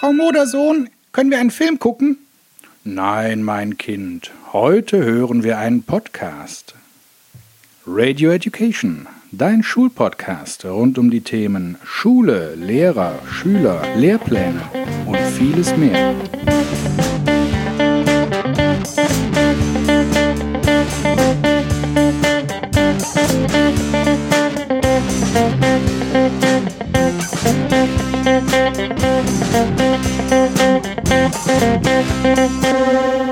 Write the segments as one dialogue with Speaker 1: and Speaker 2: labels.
Speaker 1: Frau Modersohn, können wir einen Film gucken? Nein, mein Kind, heute hören wir einen Podcast. Radio Education, dein Schulpodcast rund um die Themen Schule, Lehrer, Schüler, Lehrpläne und vieles mehr.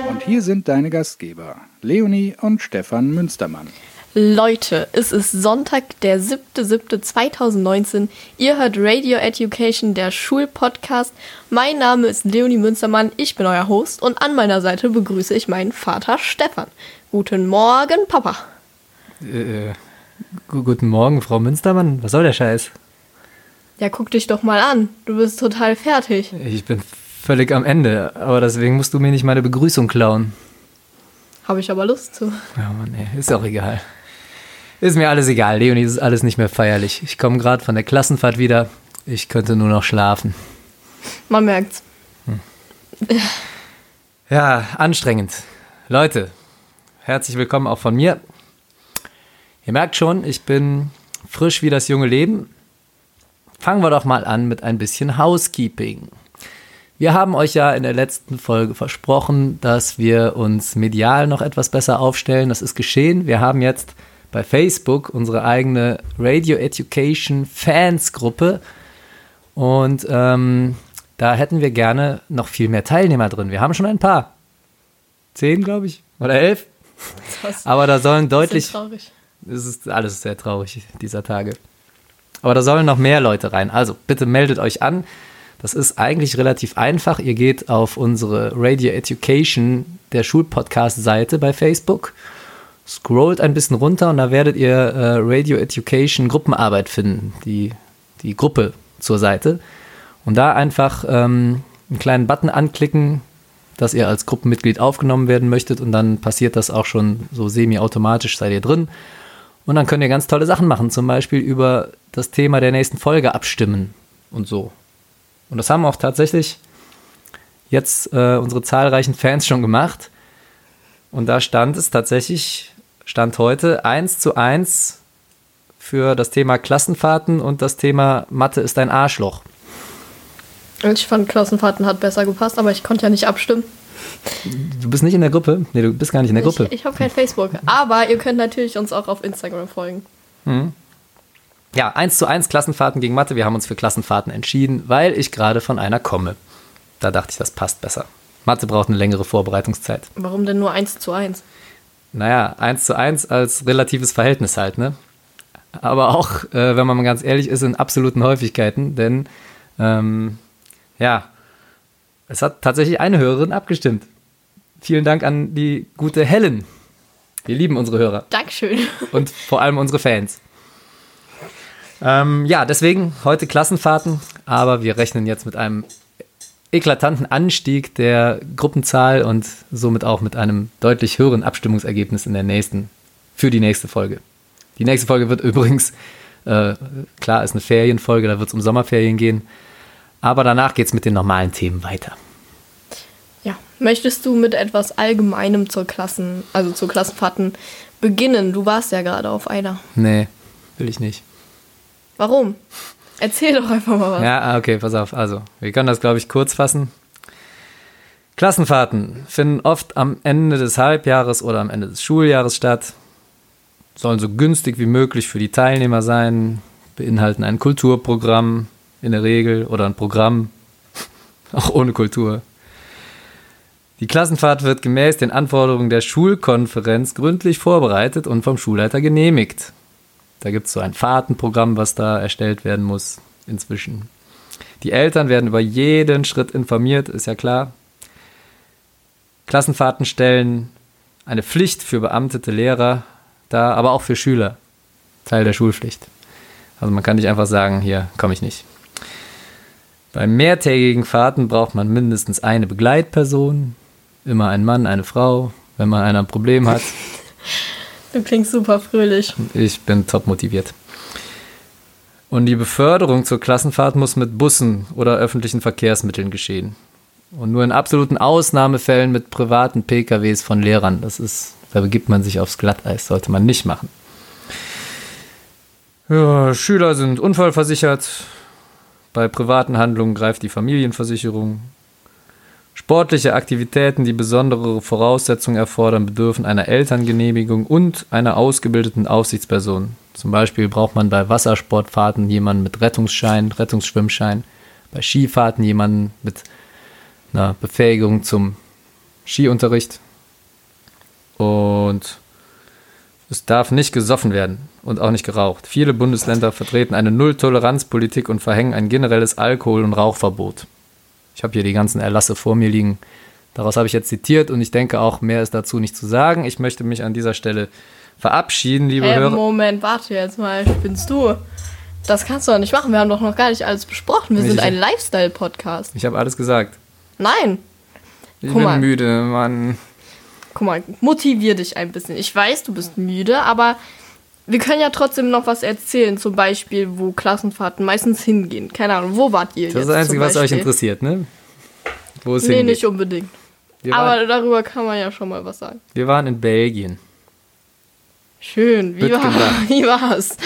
Speaker 1: Und hier sind deine Gastgeber, Leonie und Stefan Münstermann.
Speaker 2: Leute, es ist Sonntag, der 7.7.2019. Ihr hört Radio Education, der Schulpodcast. Mein Name ist Leonie Münstermann, ich bin euer Host und an meiner Seite begrüße ich meinen Vater Stefan. Guten Morgen, Papa.
Speaker 3: Äh, guten Morgen, Frau Münstermann. Was soll der Scheiß?
Speaker 2: Ja, guck dich doch mal an. Du bist total fertig.
Speaker 3: Ich bin völlig am Ende, aber deswegen musst du mir nicht meine Begrüßung klauen.
Speaker 2: Habe ich aber Lust zu.
Speaker 3: Ja, Mann, ey, ist auch egal. Ist mir alles egal, Leonie, ist alles nicht mehr feierlich. Ich komme gerade von der Klassenfahrt wieder. Ich könnte nur noch schlafen.
Speaker 2: Man merkt's.
Speaker 3: Ja, anstrengend. Leute, herzlich willkommen auch von mir. Ihr merkt schon, ich bin frisch wie das junge Leben. Fangen wir doch mal an mit ein bisschen Housekeeping. Wir haben euch ja in der letzten Folge versprochen, dass wir uns medial noch etwas besser aufstellen. Das ist geschehen. Wir haben jetzt bei Facebook unsere eigene Radio Education Fans Gruppe. Und ähm, da hätten wir gerne noch viel mehr Teilnehmer drin. Wir haben schon ein paar. Zehn, glaube ich. Oder elf.
Speaker 2: Das
Speaker 3: Aber da sollen deutlich.
Speaker 2: ist traurig.
Speaker 3: Es ist alles sehr traurig dieser Tage. Aber da sollen noch mehr Leute rein. Also bitte meldet euch an. Das ist eigentlich relativ einfach. Ihr geht auf unsere Radio Education, der Schulpodcast-Seite bei Facebook, scrollt ein bisschen runter und da werdet ihr äh, Radio Education Gruppenarbeit finden, die, die Gruppe zur Seite. Und da einfach ähm, einen kleinen Button anklicken, dass ihr als Gruppenmitglied aufgenommen werden möchtet und dann passiert das auch schon so semi-automatisch, seid ihr drin. Und dann könnt ihr ganz tolle Sachen machen, zum Beispiel über das Thema der nächsten Folge abstimmen und so. Und das haben auch tatsächlich jetzt äh, unsere zahlreichen Fans schon gemacht. Und da stand es tatsächlich, stand heute 1 zu 1 für das Thema Klassenfahrten und das Thema Mathe ist ein Arschloch.
Speaker 2: Ich fand Klassenfahrten hat besser gepasst, aber ich konnte ja nicht abstimmen.
Speaker 3: Du bist nicht in der Gruppe? Nee, du bist gar nicht in der Gruppe.
Speaker 2: Ich, ich habe kein Facebook. Aber ihr könnt natürlich uns auch auf Instagram folgen.
Speaker 3: Ja, 1 zu 1 Klassenfahrten gegen Mathe. Wir haben uns für Klassenfahrten entschieden, weil ich gerade von einer komme. Da dachte ich, das passt besser. Mathe braucht eine längere Vorbereitungszeit.
Speaker 2: Warum denn nur 1 zu 1?
Speaker 3: Naja, 1 zu 1 als relatives Verhältnis halt, ne? Aber auch, äh, wenn man mal ganz ehrlich ist, in absoluten Häufigkeiten, denn ähm, ja, es hat tatsächlich eine Hörerin abgestimmt. Vielen Dank an die gute Helen. Wir lieben unsere Hörer
Speaker 2: Dankeschön.
Speaker 3: und vor allem unsere Fans. Ähm, ja, deswegen heute Klassenfahrten, aber wir rechnen jetzt mit einem eklatanten Anstieg der Gruppenzahl und somit auch mit einem deutlich höheren Abstimmungsergebnis in der nächsten, für die nächste Folge. Die nächste Folge wird übrigens, äh, klar, ist eine Ferienfolge, da wird es um Sommerferien gehen, aber danach geht es mit den normalen Themen weiter.
Speaker 2: Ja. Möchtest du mit etwas Allgemeinem zur Klassen, also zur Klassenfahrten beginnen? Du warst ja gerade auf einer.
Speaker 3: Nee, will ich nicht.
Speaker 2: Warum? Erzähl doch einfach mal was.
Speaker 3: Ja, ah, okay, pass auf. Also, wir können das, glaube ich, kurz fassen. Klassenfahrten finden oft am Ende des Halbjahres oder am Ende des Schuljahres statt. Sollen so günstig wie möglich für die Teilnehmer sein, beinhalten ein Kulturprogramm in der Regel oder ein Programm, auch ohne Kultur. Die Klassenfahrt wird gemäß den Anforderungen der Schulkonferenz gründlich vorbereitet und vom Schulleiter genehmigt. Da gibt es so ein Fahrtenprogramm, was da erstellt werden muss inzwischen. Die Eltern werden über jeden Schritt informiert, ist ja klar. Klassenfahrten stellen eine Pflicht für beamtete Lehrer dar, aber auch für Schüler. Teil der Schulpflicht. Also man kann nicht einfach sagen, hier komme ich nicht. Bei mehrtägigen Fahrten braucht man mindestens eine Begleitperson, immer ein Mann, eine Frau, wenn man einer ein Problem hat.
Speaker 2: Du klingst super fröhlich.
Speaker 3: Ich bin top motiviert. Und die Beförderung zur Klassenfahrt muss mit Bussen oder öffentlichen Verkehrsmitteln geschehen. Und nur in absoluten Ausnahmefällen mit privaten PKWs von Lehrern. Das ist, da begibt man sich aufs Glatteis, sollte man nicht machen. Ja, Schüler sind unfallversichert. Bei privaten Handlungen greift die Familienversicherung. Sportliche Aktivitäten, die besondere Voraussetzungen erfordern, bedürfen einer Elterngenehmigung und einer ausgebildeten Aufsichtsperson. Zum Beispiel braucht man bei Wassersportfahrten jemanden mit Rettungsschein, Rettungsschwimmschein, bei Skifahrten jemanden mit einer Befähigung zum Skiunterricht. Und es darf nicht gesoffen werden und auch nicht geraucht. Viele Bundesländer vertreten eine Null-Toleranz-Politik und verhängen ein generelles Alkohol- und Rauchverbot. Ich habe hier die ganzen Erlasse vor mir liegen. Daraus habe ich jetzt zitiert und ich denke auch, mehr ist dazu nicht zu sagen. Ich möchte mich an dieser Stelle verabschieden, liebe
Speaker 2: Hey,
Speaker 3: Hörer.
Speaker 2: Moment, warte jetzt mal, spinnst du? Das kannst du doch nicht machen. Wir haben doch noch gar nicht alles besprochen. Wir
Speaker 3: Ich-
Speaker 2: sind ein Lifestyle-Podcast.
Speaker 3: Ich habe alles gesagt.
Speaker 2: Nein.
Speaker 3: Ich
Speaker 2: Guck
Speaker 3: bin
Speaker 2: mal.
Speaker 3: müde, Mann.
Speaker 2: Guck mal, motivier dich ein bisschen. Ich weiß, du bist müde, aber wir können ja trotzdem noch was erzählen. Zum Beispiel, wo Klassenfahrten meistens hingehen. Keine Ahnung, wo wart ihr
Speaker 3: Das
Speaker 2: jetzt?
Speaker 3: ist das Einzige, was euch interessiert, ne? Wo es
Speaker 2: Nee,
Speaker 3: hingeht.
Speaker 2: nicht unbedingt.
Speaker 3: Wir,
Speaker 2: Aber
Speaker 3: waren,
Speaker 2: darüber kann man ja schon mal was sagen.
Speaker 3: wir waren in Belgien.
Speaker 2: Schön. Wie, war, wie war's?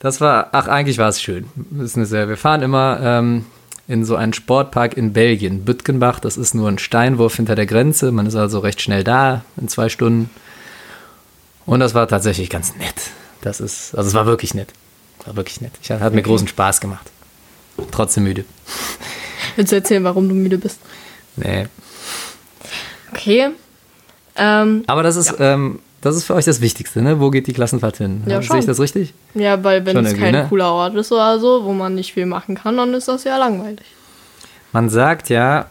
Speaker 3: Das war, ach, eigentlich war es schön. Ist eine sehr, wir fahren immer ähm, in so einen Sportpark in Belgien, Bütgenbach. Das ist nur ein Steinwurf hinter der Grenze. Man ist also recht schnell da in zwei Stunden. Und das war tatsächlich ganz nett. Das ist, also es war wirklich nett. War wirklich nett. Ich, hat mir großen Spaß gemacht. Trotzdem müde.
Speaker 2: Willst du erzählen, warum du müde bist?
Speaker 3: Nee.
Speaker 2: Okay. Ähm,
Speaker 3: Aber das ist, ähm, das ist für euch das Wichtigste, ne? Wo geht die Klassenfahrt hin?
Speaker 2: Ja,
Speaker 3: Sehe ich das richtig?
Speaker 2: ja, weil wenn
Speaker 3: Schon
Speaker 2: es kein
Speaker 3: ne?
Speaker 2: cooler Ort ist oder so, wo man nicht viel machen kann, dann ist das ja langweilig.
Speaker 3: Man sagt ja,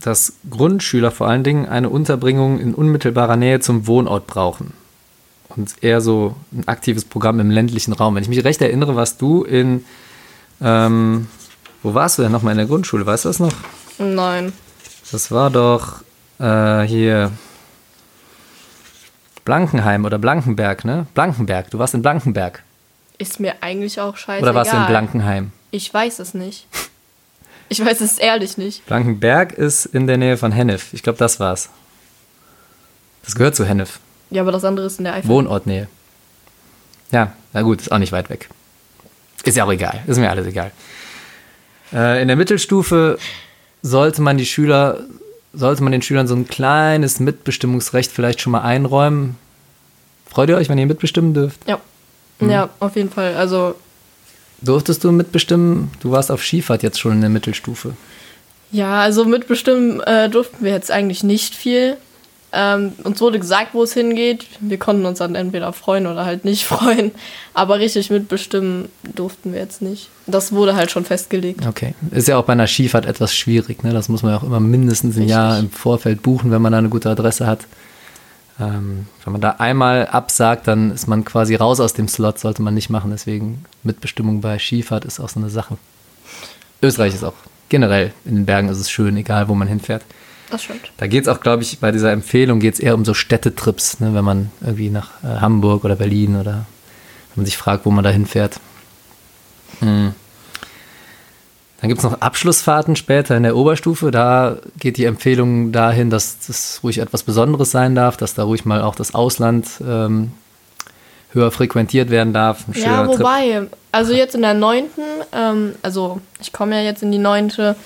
Speaker 3: dass Grundschüler vor allen Dingen eine Unterbringung in unmittelbarer Nähe zum Wohnort brauchen. Und eher so ein aktives Programm im ländlichen Raum. Wenn ich mich recht erinnere, warst du in, ähm, wo warst du denn nochmal in der Grundschule? Weißt du das noch?
Speaker 2: Nein.
Speaker 3: Das war doch äh, hier Blankenheim oder Blankenberg, ne? Blankenberg. Du warst in Blankenberg.
Speaker 2: Ist mir eigentlich auch scheißegal.
Speaker 3: Oder warst du in Blankenheim?
Speaker 2: Ich weiß es nicht. Ich weiß es ehrlich nicht.
Speaker 3: Blankenberg ist in der Nähe von Hennef. Ich glaube, das war's. Das gehört zu Hennef.
Speaker 2: Ja, aber das andere ist in der Eifel.
Speaker 3: Wohnortnähe. Ja, na gut, ist auch nicht weit weg. Ist ja auch egal, ist mir alles egal. Äh, in der Mittelstufe sollte man die Schüler, sollte man den Schülern so ein kleines Mitbestimmungsrecht vielleicht schon mal einräumen. Freut ihr euch, wenn ihr mitbestimmen dürft?
Speaker 2: Ja.
Speaker 3: Hm.
Speaker 2: Ja, auf jeden Fall. Also,
Speaker 3: Durftest du mitbestimmen? Du warst auf Skifahrt jetzt schon in der Mittelstufe.
Speaker 2: ja, also mitbestimmen äh, durften wir jetzt eigentlich nicht viel. Ähm, uns wurde gesagt, wo es hingeht. Wir konnten uns dann entweder freuen oder halt nicht freuen. Aber richtig mitbestimmen durften wir jetzt nicht. Das wurde halt schon festgelegt.
Speaker 3: Okay. Ist ja auch bei einer Skifahrt etwas schwierig, ne? Das muss man ja auch immer mindestens ein
Speaker 2: Richtig.
Speaker 3: Jahr im Vorfeld buchen, wenn man da eine gute Adresse hat. Ähm, wenn man da einmal absagt, dann ist man quasi raus aus dem Slot, sollte man nicht machen. Deswegen Mitbestimmung bei Skifahrt ist auch so eine Sache. Österreich ist auch generell in den Bergen ist es schön, egal wo man hinfährt.
Speaker 2: Das stimmt.
Speaker 3: Da geht es auch, glaube ich, bei dieser Empfehlung geht es eher um so Städtetrips, ne? wenn man irgendwie nach äh, Hamburg oder Berlin oder wenn man sich fragt, wo man da hinfährt. Hm. Dann gibt es noch Abschlussfahrten später in der Oberstufe. Da geht die Empfehlung dahin, dass das ruhig etwas Besonderes sein darf, dass da ruhig mal auch das Ausland ähm, höher frequentiert werden darf.
Speaker 2: Ja,
Speaker 3: schöner Trip.
Speaker 2: wobei, also jetzt in der neunten, ähm, also ich komme ja jetzt in die neunte,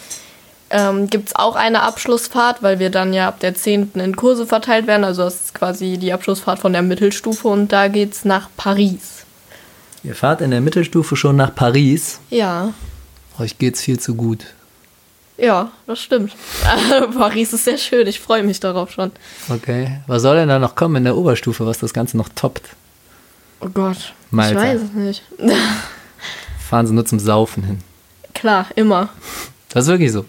Speaker 2: ähm, gibt es auch eine Abschlussfahrt, weil wir dann ja ab der zehnten in Kurse verteilt werden. Also das ist quasi die Abschlussfahrt von der Mittelstufe und da geht's nach Paris.
Speaker 3: Ihr fahrt in der Mittelstufe schon nach Paris.
Speaker 2: Ja,
Speaker 3: Euch geht's viel zu gut.
Speaker 2: ja, das stimmt. Paris ist sehr schön, ich freue mich darauf schon.
Speaker 3: Okay. Was soll denn da noch kommen in der Oberstufe, was das Ganze noch toppt?
Speaker 2: Oh Gott,
Speaker 3: Malta.
Speaker 2: ich weiß es nicht.
Speaker 3: Fahren sie nur zum Saufen hin.
Speaker 2: Klar, immer.
Speaker 3: Das ist wirklich so.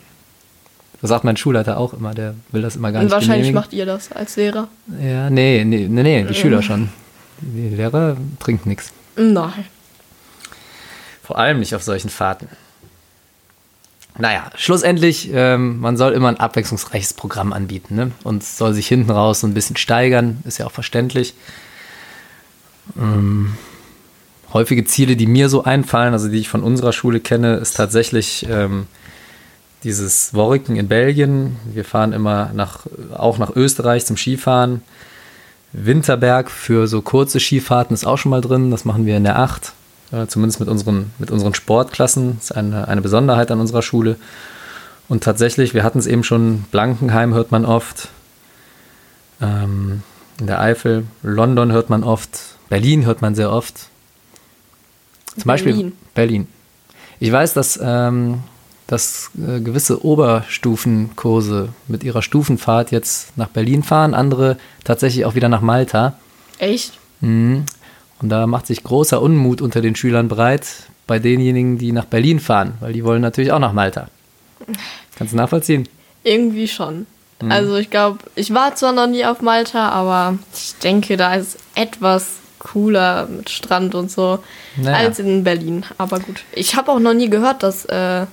Speaker 3: Das sagt mein Schulleiter auch immer, der will das immer gar
Speaker 2: Und
Speaker 3: nicht
Speaker 2: wahrscheinlich
Speaker 3: genehmigen.
Speaker 2: macht ihr das als Lehrer.
Speaker 3: Ja, nee, nee, nee, nee die Schüler schon. Die Lehrer trinken nichts.
Speaker 2: Nein.
Speaker 3: Vor allem nicht auf solchen Fahrten. Naja, schlussendlich, ähm, man soll immer ein abwechslungsreiches Programm anbieten ne? und soll sich hinten raus so ein bisschen steigern, ist ja auch verständlich. Ähm, häufige Ziele, die mir so einfallen, also die ich von unserer Schule kenne, ist tatsächlich ähm, dieses Worriken in Belgien. Wir fahren immer nach, auch nach Österreich zum Skifahren. Winterberg für so kurze Skifahrten ist auch schon mal drin. Das machen wir in der 8. Äh, zumindest mit unseren, mit unseren Sportklassen. Das ist eine, eine Besonderheit an unserer Schule. Und tatsächlich, wir hatten es eben schon, Blankenheim hört man oft. Ähm, in der Eifel. London hört man oft. Berlin hört man sehr oft. Zum Beispiel
Speaker 2: Berlin.
Speaker 3: Berlin. Ich weiß, dass, ähm, dass äh, gewisse Oberstufenkurse mit ihrer Stufenfahrt jetzt nach Berlin fahren, andere tatsächlich auch wieder nach Malta.
Speaker 2: Echt?
Speaker 3: Mhm. Und da macht sich großer Unmut unter den Schülern breit bei denjenigen, die nach Berlin fahren, weil die wollen natürlich auch nach Malta. Kannst du nachvollziehen?
Speaker 2: Irgendwie schon.
Speaker 3: Mhm.
Speaker 2: Also ich glaube, ich war zwar noch nie auf Malta, aber ich denke, da ist etwas cooler mit Strand und so
Speaker 3: Naja.
Speaker 2: als in Berlin. Aber gut. Ich habe auch noch nie gehört, dass äh,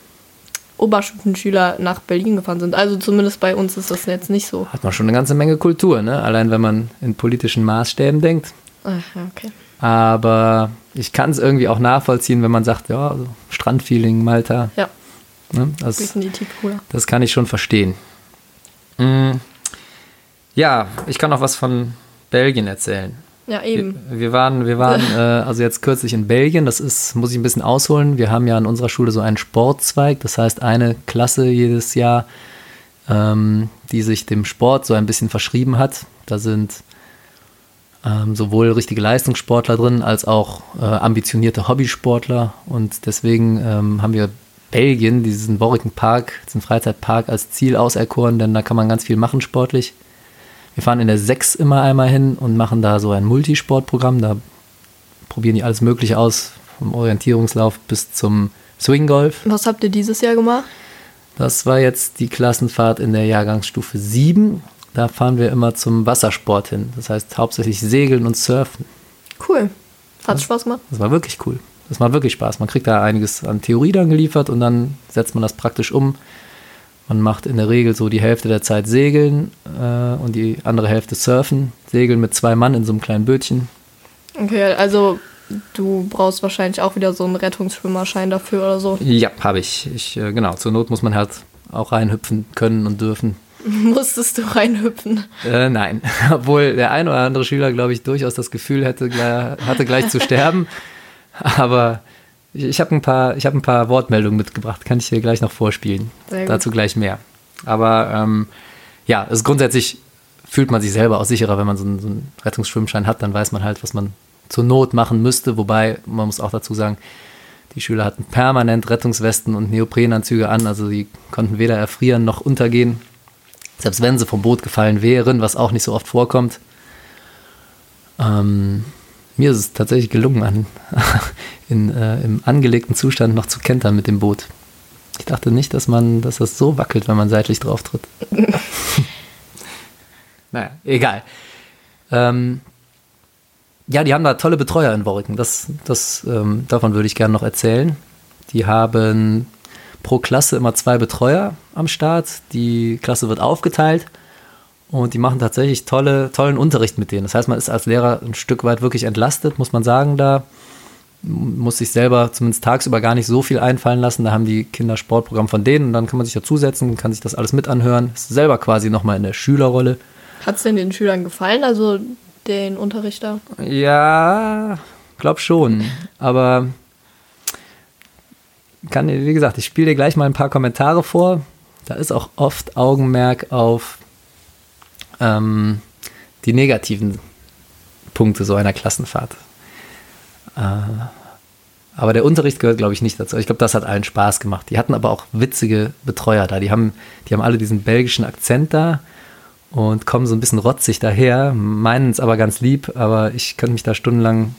Speaker 2: Oberstufenschüler nach Berlin gefahren sind. Also zumindest bei uns ist das jetzt nicht so.
Speaker 3: Hat man schon eine ganze Menge Kultur, ne? Allein wenn man in politischen Maßstäben denkt.
Speaker 2: Ach, okay.
Speaker 3: Aber ich kann es irgendwie auch nachvollziehen, wenn man sagt, ja, also Strandfeeling, Malta.
Speaker 2: Ja,
Speaker 3: Ne? Das,
Speaker 2: definitiv cooler.
Speaker 3: das kann ich schon verstehen. Mm. Ja, ich kann auch was von Belgien erzählen.
Speaker 2: Ja,
Speaker 3: Wir,
Speaker 2: eben.
Speaker 3: wir waren, wir waren äh, also jetzt kürzlich in Belgien. Das ist, muss ich ein bisschen ausholen. Wir haben ja an unserer Schule so einen Sportzweig. Das heißt, eine Klasse jedes Jahr, ähm, die sich dem Sport so ein bisschen verschrieben hat. Da sind ähm, sowohl richtige Leistungssportler drin als auch äh, ambitionierte Hobbysportler. Und deswegen ähm, haben wir Belgien, diesen Borriken Park, diesen Freizeitpark als Ziel auserkoren, denn da kann man ganz viel machen sportlich. Wir fahren in der 6 immer einmal hin und machen da so ein Multisportprogramm. Da probieren die alles Mögliche aus, vom Orientierungslauf bis zum Swinggolf.
Speaker 2: Was habt ihr dieses Jahr gemacht?
Speaker 3: Das war jetzt die Klassenfahrt in der Jahrgangsstufe 7. Da fahren wir immer zum Wassersport hin. Das heißt hauptsächlich Segeln und Surfen.
Speaker 2: Cool. Hat Spaß gemacht?
Speaker 3: Das war wirklich cool. Das macht wirklich Spaß. Man kriegt da einiges an Theorie dann geliefert und dann setzt man das praktisch um. Man macht in der Regel so die Hälfte der Zeit Segeln äh, und die andere Hälfte Surfen. Segeln mit zwei Mann in so einem kleinen Bötchen.
Speaker 2: Okay, also du brauchst wahrscheinlich auch wieder so einen Rettungsschwimmerschein dafür oder so.
Speaker 3: Ja, habe ich. ich äh, genau, zur Not muss man halt auch reinhüpfen können und dürfen.
Speaker 2: Musstest du reinhüpfen?
Speaker 3: Äh, nein, obwohl der ein oder andere Schüler, glaube ich, durchaus das Gefühl hätte, hatte gleich zu sterben. Aber ich, ich habe ein, paar- ich hab ein paar Wortmeldungen mitgebracht, kann ich dir gleich noch vorspielen. Dazu gleich mehr. Aber ähm, ja, es ist grundsätzlich fühlt man sich selber auch sicherer, wenn man so einen, so einen Rettungsschwimmschein hat, dann weiß man halt, was man zur Not machen müsste. Wobei, man muss auch dazu sagen, die Schüler hatten permanent Rettungswesten und Neoprenanzüge an, also die konnten weder erfrieren noch untergehen. Selbst wenn sie vom Boot gefallen wären, was auch nicht so oft vorkommt. Ähm, mir ist es tatsächlich gelungen, an, in, äh, im angelegten Zustand noch zu kentern mit dem Boot. Ich dachte nicht, dass man, dass das so wackelt, wenn man seitlich drauf tritt. naja, egal. Ähm, ja, die haben da tolle Betreuer in Worriken. Das, das, ähm, davon würde ich gerne noch erzählen. Die haben pro Klasse immer zwei Betreuer am Start. Die Klasse wird aufgeteilt und die machen tatsächlich tolle, tollen Unterricht mit denen. Das heißt, man ist als Lehrer ein Stück weit wirklich entlastet, muss man sagen, da muss sich selber zumindest tagsüber gar nicht so viel einfallen lassen. Da haben die Kinder Sportprogramm von denen und dann kann man sich dazusetzen, kann sich das alles mit anhören. Ist selber quasi nochmal in der Schülerrolle.
Speaker 2: Hat es denn den Schülern gefallen, also den Unterricht da?
Speaker 3: Ja, glaub schon. Aber kann, wie gesagt, ich spiele dir gleich mal ein paar Kommentare vor. Da ist auch oft Augenmerk auf ähm, die negativen Punkte so einer Klassenfahrt. Äh, aber der Unterricht gehört, glaube ich, nicht dazu. Ich glaube, das hat allen Spaß gemacht. Die hatten aber auch witzige Betreuer da. Die haben, die haben alle diesen belgischen Akzent da und kommen so ein bisschen rotzig daher, meinen es aber ganz lieb, aber ich könnte mich da stundenlang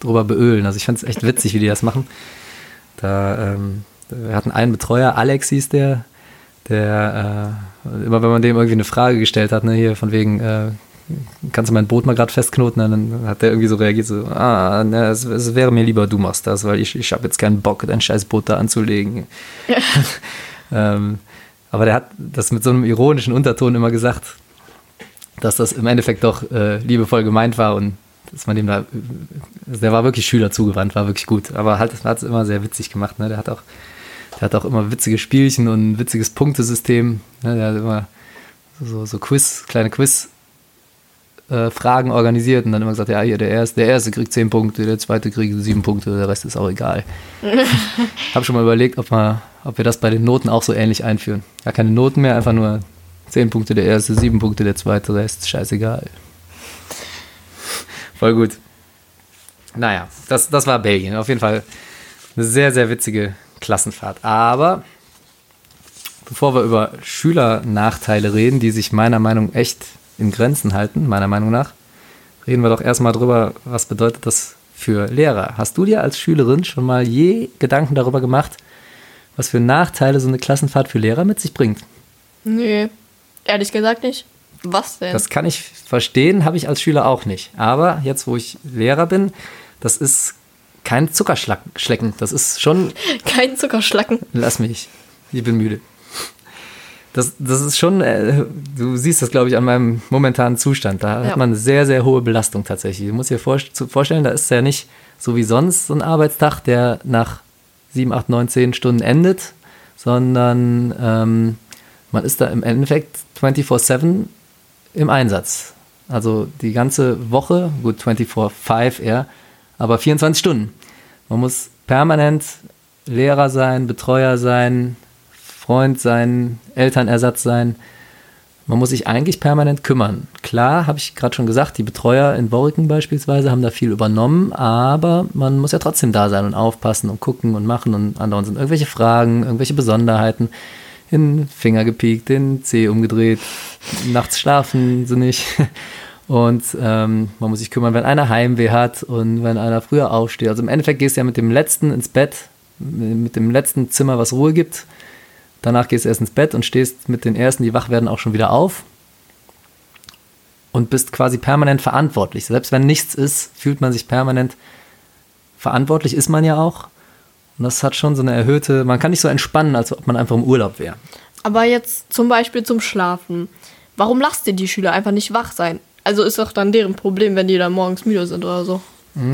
Speaker 3: drüber beölen. Also ich fand es echt witzig, wie die das machen. Da, ähm, wir hatten einen Betreuer, Alex hieß der, der äh, immer wenn man dem irgendwie eine Frage gestellt hat, ne, hier von wegen, äh, kannst du mein Boot mal gerade festknoten? Dann hat der irgendwie so reagiert, so, ah, ne, es, es wäre mir lieber, du machst das, weil ich, ich habe jetzt keinen Bock, dein scheiß Boot da anzulegen. ähm, aber der hat das mit so einem ironischen Unterton immer gesagt, dass das im Endeffekt doch äh, liebevoll gemeint war und dass man dem da, der war wirklich Schüler zugewandt, war wirklich gut, aber halt, hat es immer sehr witzig gemacht, ne? Der hat auch, der hat auch immer witzige Spielchen und ein witziges Punktesystem, ne? Der hat immer so, so Quiz, kleine Quiz äh, organisiert und dann immer gesagt, ja, hier, der erste, der erste kriegt zehn Punkte, der zweite kriegt sieben Punkte, der Rest ist auch egal. Habe schon mal überlegt, ob, man, ob wir das bei den Noten auch so ähnlich einführen. Gar keine Noten mehr, einfach nur zehn Punkte der erste, sieben Punkte der zweite, Rest, scheißegal. Voll gut. Naja, das, das war Belgien. Auf jeden Fall eine sehr, sehr witzige Klassenfahrt. Aber bevor wir über Schülernachteile reden, die sich meiner Meinung nach echt in Grenzen halten, meiner Meinung nach, reden wir doch erstmal drüber, was bedeutet das für Lehrer. Hast du dir als Schülerin schon mal je Gedanken darüber gemacht, was für Nachteile so eine Klassenfahrt für Lehrer mit sich bringt?
Speaker 2: Nee, ehrlich gesagt nicht. Was denn?
Speaker 3: Das kann ich verstehen, habe ich als Schüler auch nicht. Aber jetzt, wo ich Lehrer bin, das ist kein Zuckerschlecken. Das ist schon.
Speaker 2: Kein Zuckerschlacken.
Speaker 3: Lass mich. Ich bin müde. Das, das ist schon, äh, du siehst das, glaube ich, an meinem momentanen Zustand. Da ja. hat man eine sehr, sehr hohe Belastung tatsächlich. Du musst dir vor, vorstellen, da ist ja nicht so wie sonst so ein Arbeitstag, der nach 7, 8, 9, 10 Stunden endet, sondern ähm, man ist da im Endeffekt 24-7 im Einsatz. Also die ganze Woche, gut 24-5 eher, aber 24 Stunden. Man muss permanent Lehrer sein, Betreuer sein, Freund sein, Elternersatz sein. Man muss sich eigentlich permanent kümmern. Klar, habe ich gerade schon gesagt, die Betreuer in Borken beispielsweise haben da viel übernommen, aber man muss ja trotzdem da sein und aufpassen und gucken und machen und andauernd sind irgendwelche Fragen, irgendwelche Besonderheiten. Den Finger gepiekt, den Zeh umgedreht, nachts schlafen sie nicht. Und ähm, man muss sich kümmern, wenn einer Heimweh hat und wenn einer früher aufsteht. Also im Endeffekt gehst du ja mit dem letzten ins Bett, mit dem letzten Zimmer, was Ruhe gibt, Danach gehst du erst ins Bett und stehst mit den ersten, die wach werden, auch schon wieder auf. Und bist quasi permanent verantwortlich. Selbst wenn nichts ist, fühlt man sich permanent verantwortlich, ist man ja auch. Und das hat schon so eine erhöhte, man kann nicht so entspannen, als ob man einfach im Urlaub wäre.
Speaker 2: Aber jetzt zum Beispiel zum Schlafen. Warum lasst ihr die Schüler einfach nicht wach sein? Also ist doch dann deren Problem, wenn die dann morgens müde sind oder so.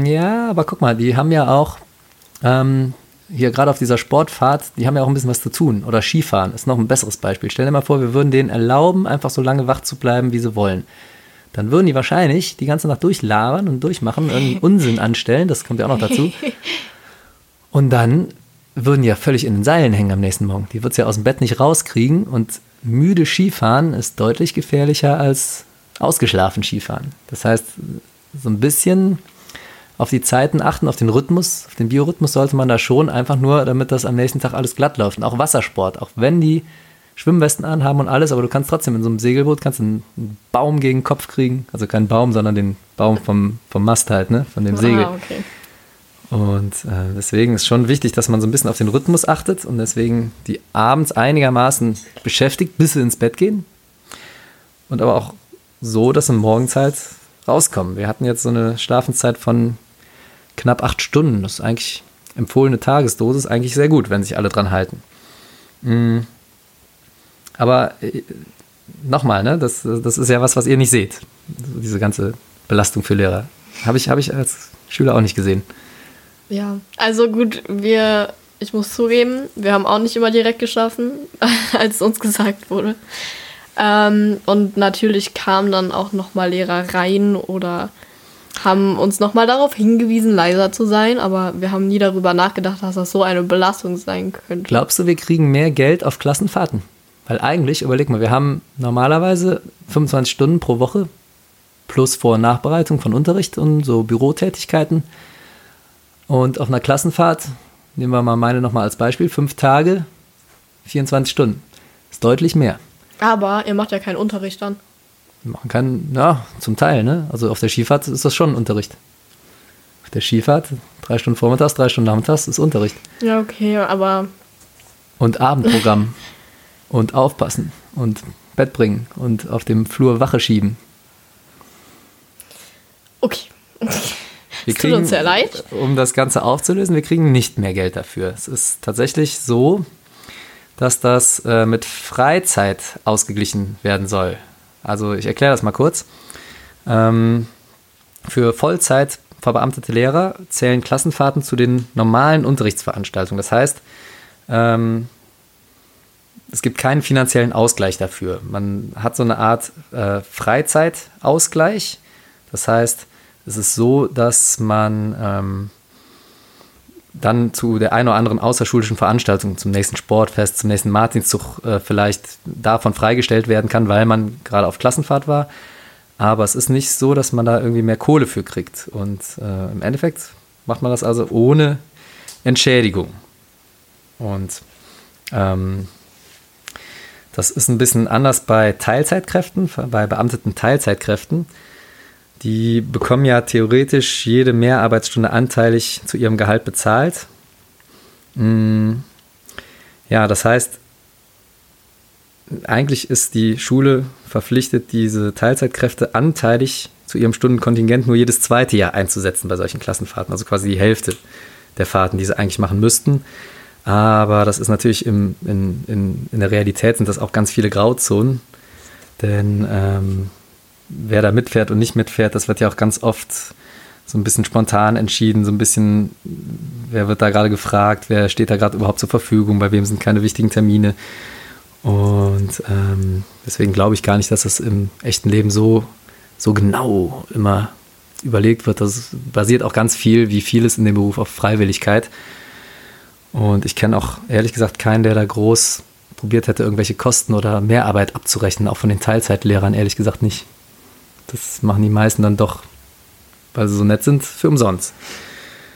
Speaker 3: Ja, aber guck mal, die haben ja auch ähm, hier gerade auf dieser Sportfahrt, die haben ja auch ein bisschen was zu tun. Oder Skifahren ist noch ein besseres Beispiel. Stell dir mal vor, wir würden denen erlauben, einfach so lange wach zu bleiben, wie sie wollen. Dann würden die wahrscheinlich die ganze Nacht durchlabern und durchmachen, irgendeinen Unsinn anstellen, das kommt ja auch noch dazu. Und dann würden die ja völlig in den Seilen hängen am nächsten Morgen. Die wird es ja aus dem Bett nicht rauskriegen und müde Skifahren ist deutlich gefährlicher als ausgeschlafen Skifahren. Das heißt, so ein bisschen auf die Zeiten achten, auf den Rhythmus, auf den Biorhythmus sollte man da schon, einfach nur, damit das am nächsten Tag alles glatt läuft. Und auch Wassersport, auch wenn die Schwimmwesten anhaben und alles, aber du kannst trotzdem in so einem Segelboot kannst einen Baum gegen den Kopf kriegen. Also keinen Baum, sondern den Baum vom, vom Mast halt, ne? Von dem ah, Segel. okay. Und äh, deswegen ist schon wichtig, dass man so ein bisschen auf den Rhythmus achtet und deswegen die abends einigermaßen beschäftigt, bis sie ins Bett gehen. Und aber auch so, dass sie morgens halt rauskommen. Wir hatten jetzt so eine Schlafenszeit von knapp acht Stunden. Das ist eigentlich empfohlene Tagesdosis, eigentlich sehr gut, wenn sich alle dran halten. Mhm. Aber äh, nochmal, ne, das, das ist ja was, was ihr nicht seht. Diese ganze Belastung für Lehrer. Habe ich, hab ich als Schüler auch nicht gesehen.
Speaker 2: Ja, also gut, wir, ich muss zugeben, wir haben auch nicht immer direkt geschlafen, als uns gesagt wurde. Ähm, und natürlich kamen dann auch nochmal Lehrer rein oder haben uns nochmal darauf hingewiesen, leiser zu sein, aber wir haben nie darüber nachgedacht, dass das so eine Belastung sein könnte.
Speaker 3: Glaubst du, wir kriegen mehr Geld auf Klassenfahrten? Weil eigentlich, überleg mal, wir haben normalerweise 25 Stunden pro Woche plus Vor- und Nachbereitung von Unterricht und so Bürotätigkeiten. Und auf einer Klassenfahrt, nehmen wir mal meine nochmal als Beispiel, fünf Tage, 24 Stunden. Ist deutlich mehr.
Speaker 2: Aber ihr macht ja keinen Unterricht dann
Speaker 3: machen kann, ja, zum Teil, ne? Also auf der Skifahrt ist das schon Unterricht. Auf der Skifahrt, drei Stunden vormittags, drei Stunden nachmittags ist Unterricht.
Speaker 2: Ja, okay, aber.
Speaker 3: Und Abendprogramm. und aufpassen. Und Bett bringen. Und auf dem Flur Wache schieben.
Speaker 2: Okay.
Speaker 3: Wir kriegen, tut uns sehr leid. Um das Ganze aufzulösen, wir kriegen nicht mehr Geld dafür. Es ist tatsächlich so, dass das äh, mit Freizeit ausgeglichen werden soll. Also ich erkläre das mal kurz. Ähm, Für Vollzeit verbeamtete Lehrer zählen Klassenfahrten zu den normalen Unterrichtsveranstaltungen. Das heißt, ähm, es gibt keinen finanziellen Ausgleich dafür. Man hat so eine Art äh, Freizeitausgleich. Das heißt, es ist so, dass man ähm, dann zu der einen oder anderen außerschulischen Veranstaltung, zum nächsten Sportfest, zum nächsten Martinszug äh, vielleicht davon freigestellt werden kann, weil man gerade auf Klassenfahrt war. Aber es ist nicht so, dass man da irgendwie mehr Kohle für kriegt. Und äh, im Endeffekt macht man das also ohne Entschädigung. Und ähm, das ist ein bisschen anders bei Teilzeitkräften, bei beamteten Teilzeitkräften. Die bekommen ja theoretisch jede Mehrarbeitsstunde anteilig zu ihrem Gehalt bezahlt. Mm. Ja, das heißt, eigentlich ist die Schule verpflichtet, diese Teilzeitkräfte anteilig zu ihrem Stundenkontingent nur jedes zweite Jahr einzusetzen bei solchen Klassenfahrten. Also quasi die Hälfte der Fahrten, die sie eigentlich machen müssten. Aber das ist natürlich im, in, in, in der Realität sind das auch ganz viele Grauzonen. Denn ähm, wer da mitfährt und nicht mitfährt, das wird ja auch ganz oft so ein bisschen spontan entschieden, so ein bisschen, wer wird da gerade gefragt, wer steht da gerade überhaupt zur Verfügung, bei wem sind keine wichtigen Termine. Und ähm, deswegen glaube ich gar nicht, dass das im echten Leben so, so genau immer überlegt wird. Das basiert auch ganz viel, wie vieles in dem Beruf, auf Freiwilligkeit. Und ich kenne auch ehrlich gesagt keinen, der da groß probiert hätte, irgendwelche Kosten oder Mehrarbeit abzurechnen, auch von den Teilzeitlehrern ehrlich gesagt nicht. Das machen die meisten dann doch, weil sie so nett sind, für umsonst.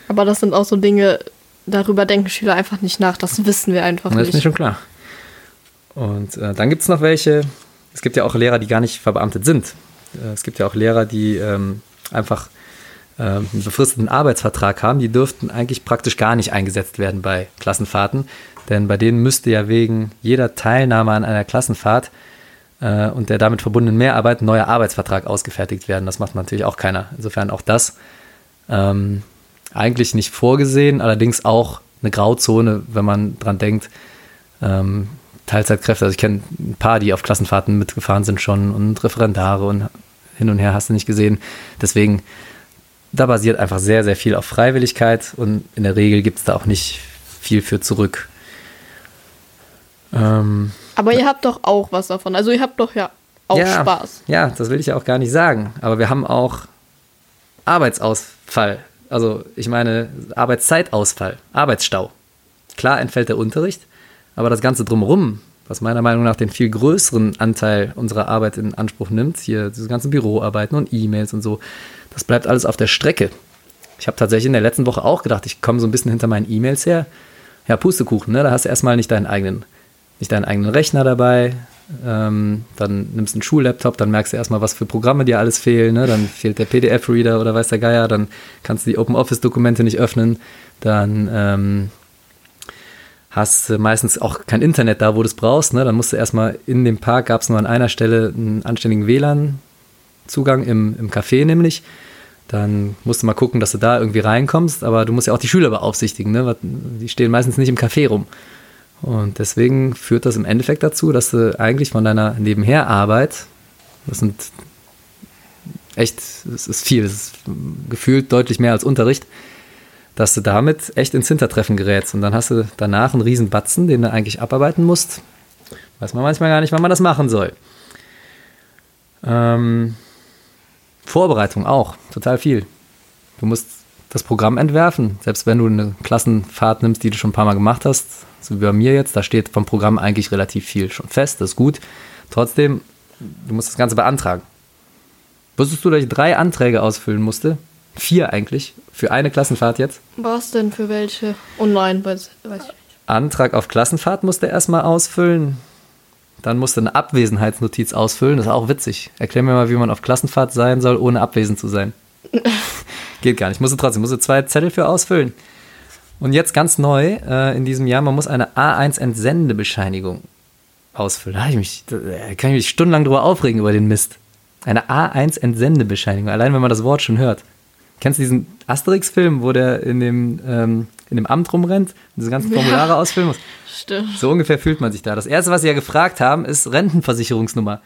Speaker 2: Aber das sind auch so Dinge, darüber denken Schüler einfach nicht nach. Das wissen wir einfach
Speaker 3: das
Speaker 2: nicht.
Speaker 3: ist mir schon klar. Und äh, dann gibt es noch welche, es gibt ja auch Lehrer, die gar nicht verbeamtet sind. Äh, es gibt ja auch Lehrer, die ähm, einfach äh, einen befristeten Arbeitsvertrag haben. Die dürften eigentlich praktisch gar nicht eingesetzt werden bei Klassenfahrten. Denn bei denen müsste ja wegen jeder Teilnahme an einer Klassenfahrt äh, und der damit verbundenen Mehrarbeit ein neuer Arbeitsvertrag ausgefertigt werden. Das macht natürlich auch keiner. Insofern auch das ähm, eigentlich nicht vorgesehen, allerdings auch eine Grauzone, wenn man dran denkt, ähm, Teilzeitkräfte, also ich kenne ein paar, die auf Klassenfahrten mitgefahren sind schon und Referendare und hin und her hast du nicht gesehen. Deswegen, da basiert einfach sehr, sehr viel auf Freiwilligkeit und in der Regel gibt es da auch nicht viel für zurück.
Speaker 2: Ähm, aber ihr habt doch auch was davon. Also ihr habt doch ja auch
Speaker 3: ja,
Speaker 2: Spaß.
Speaker 3: Ja, das will ich ja auch gar nicht sagen. Aber wir haben auch Arbeitsausfall. Also ich meine Arbeitszeitausfall, Arbeitsstau. Klar entfällt der Unterricht, aber das Ganze drumherum, was meiner Meinung nach den viel größeren Anteil unserer Arbeit in Anspruch nimmt, hier diese ganzen Büroarbeiten und E-Mails und so, das bleibt alles auf der Strecke. Ich habe tatsächlich in der letzten Woche auch gedacht, ich komme so ein bisschen hinter meinen E-Mails her. Ja, Pustekuchen, ne? da hast du erstmal nicht deinen eigenen nicht deinen eigenen Rechner dabei. Ähm, dann nimmst du einen Schullaptop, dann merkst du erstmal, was für Programme dir alles fehlen. Ne? Dann fehlt der PDF-Reader oder weiß der Geier, dann kannst du die OpenOffice-Dokumente nicht öffnen. Dann ähm, hast du meistens auch kein Internet da, wo du es brauchst. Ne? Dann musst du erstmal in dem Park, gab es nur an einer Stelle einen anständigen WLAN-Zugang im, im Café nämlich. Dann musst du mal gucken, dass du da irgendwie reinkommst, aber du musst ja auch die Schüler beaufsichtigen. Ne? Die stehen meistens nicht im Café rum. Und deswegen führt das im Endeffekt dazu, dass du eigentlich von deiner Nebenherarbeit, das sind echt, es ist viel, es ist gefühlt deutlich mehr als Unterricht, dass du damit echt ins Hintertreffen gerätst. Und dann hast du danach einen riesen Batzen, den du eigentlich abarbeiten musst. Weiß man manchmal gar nicht, wann man das machen soll. Ähm, Vorbereitung auch, total viel. Du musst das Programm entwerfen. Selbst wenn du eine Klassenfahrt nimmst, die du schon ein paar Mal gemacht hast, so wie bei mir jetzt, da steht vom Programm eigentlich relativ viel schon fest, das ist gut. Trotzdem, du musst das Ganze beantragen. Wusstest du, dass ich drei Anträge ausfüllen musste? Vier eigentlich, für eine Klassenfahrt jetzt.
Speaker 2: Was denn für welche? Online, weiß, weiß ich nicht.
Speaker 3: Antrag auf Klassenfahrt musste erstmal ausfüllen. Dann musste eine Abwesenheitsnotiz ausfüllen. Das ist auch witzig. Erklär mir mal, wie man auf Klassenfahrt sein soll, ohne abwesend zu sein. Geht gar nicht. Musste trotzdem, musste zwei Zettel für ausfüllen. Und jetzt ganz neu äh, in diesem Jahr, man muss eine A1-Entsendebescheinigung ausfüllen. Da, ich mich, da kann ich mich stundenlang drüber aufregen über den Mist. Eine A1-Entsendebescheinigung, allein wenn man das Wort schon hört. Kennst du diesen Asterix-Film, wo der in dem, ähm, in dem Amt rumrennt und diese ganzen Formulare ja, ausfüllen muss?
Speaker 2: Stimmt.
Speaker 3: So ungefähr fühlt man sich da. Das Erste, was sie ja gefragt haben, ist Rentenversicherungsnummer.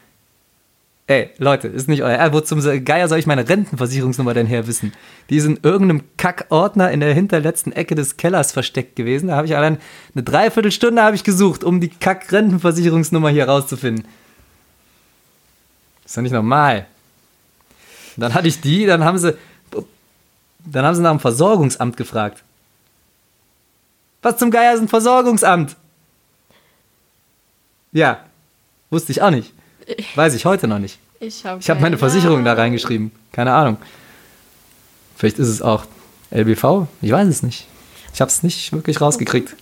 Speaker 3: Ey, Leute, ist nicht euer. Wo zum Geier soll ich meine Rentenversicherungsnummer denn her wissen? Die ist in irgendeinem Kackordner in der hinterletzten Ecke des Kellers versteckt gewesen. Da habe ich allein eine Dreiviertelstunde habe ich gesucht, um die Kack-Rentenversicherungsnummer hier rauszufinden. Ist doch nicht normal. Dann hatte ich die, dann haben sie. Dann haben sie nach dem Versorgungsamt gefragt. Was zum Geier ist ein Versorgungsamt? Ja, wusste ich auch nicht. Weiß ich heute noch nicht.
Speaker 2: Ich habe
Speaker 3: habe meine Versicherung da reingeschrieben. Keine Ahnung. Vielleicht ist es auch LBV. Ich weiß es nicht. Ich habe es nicht wirklich rausgekriegt.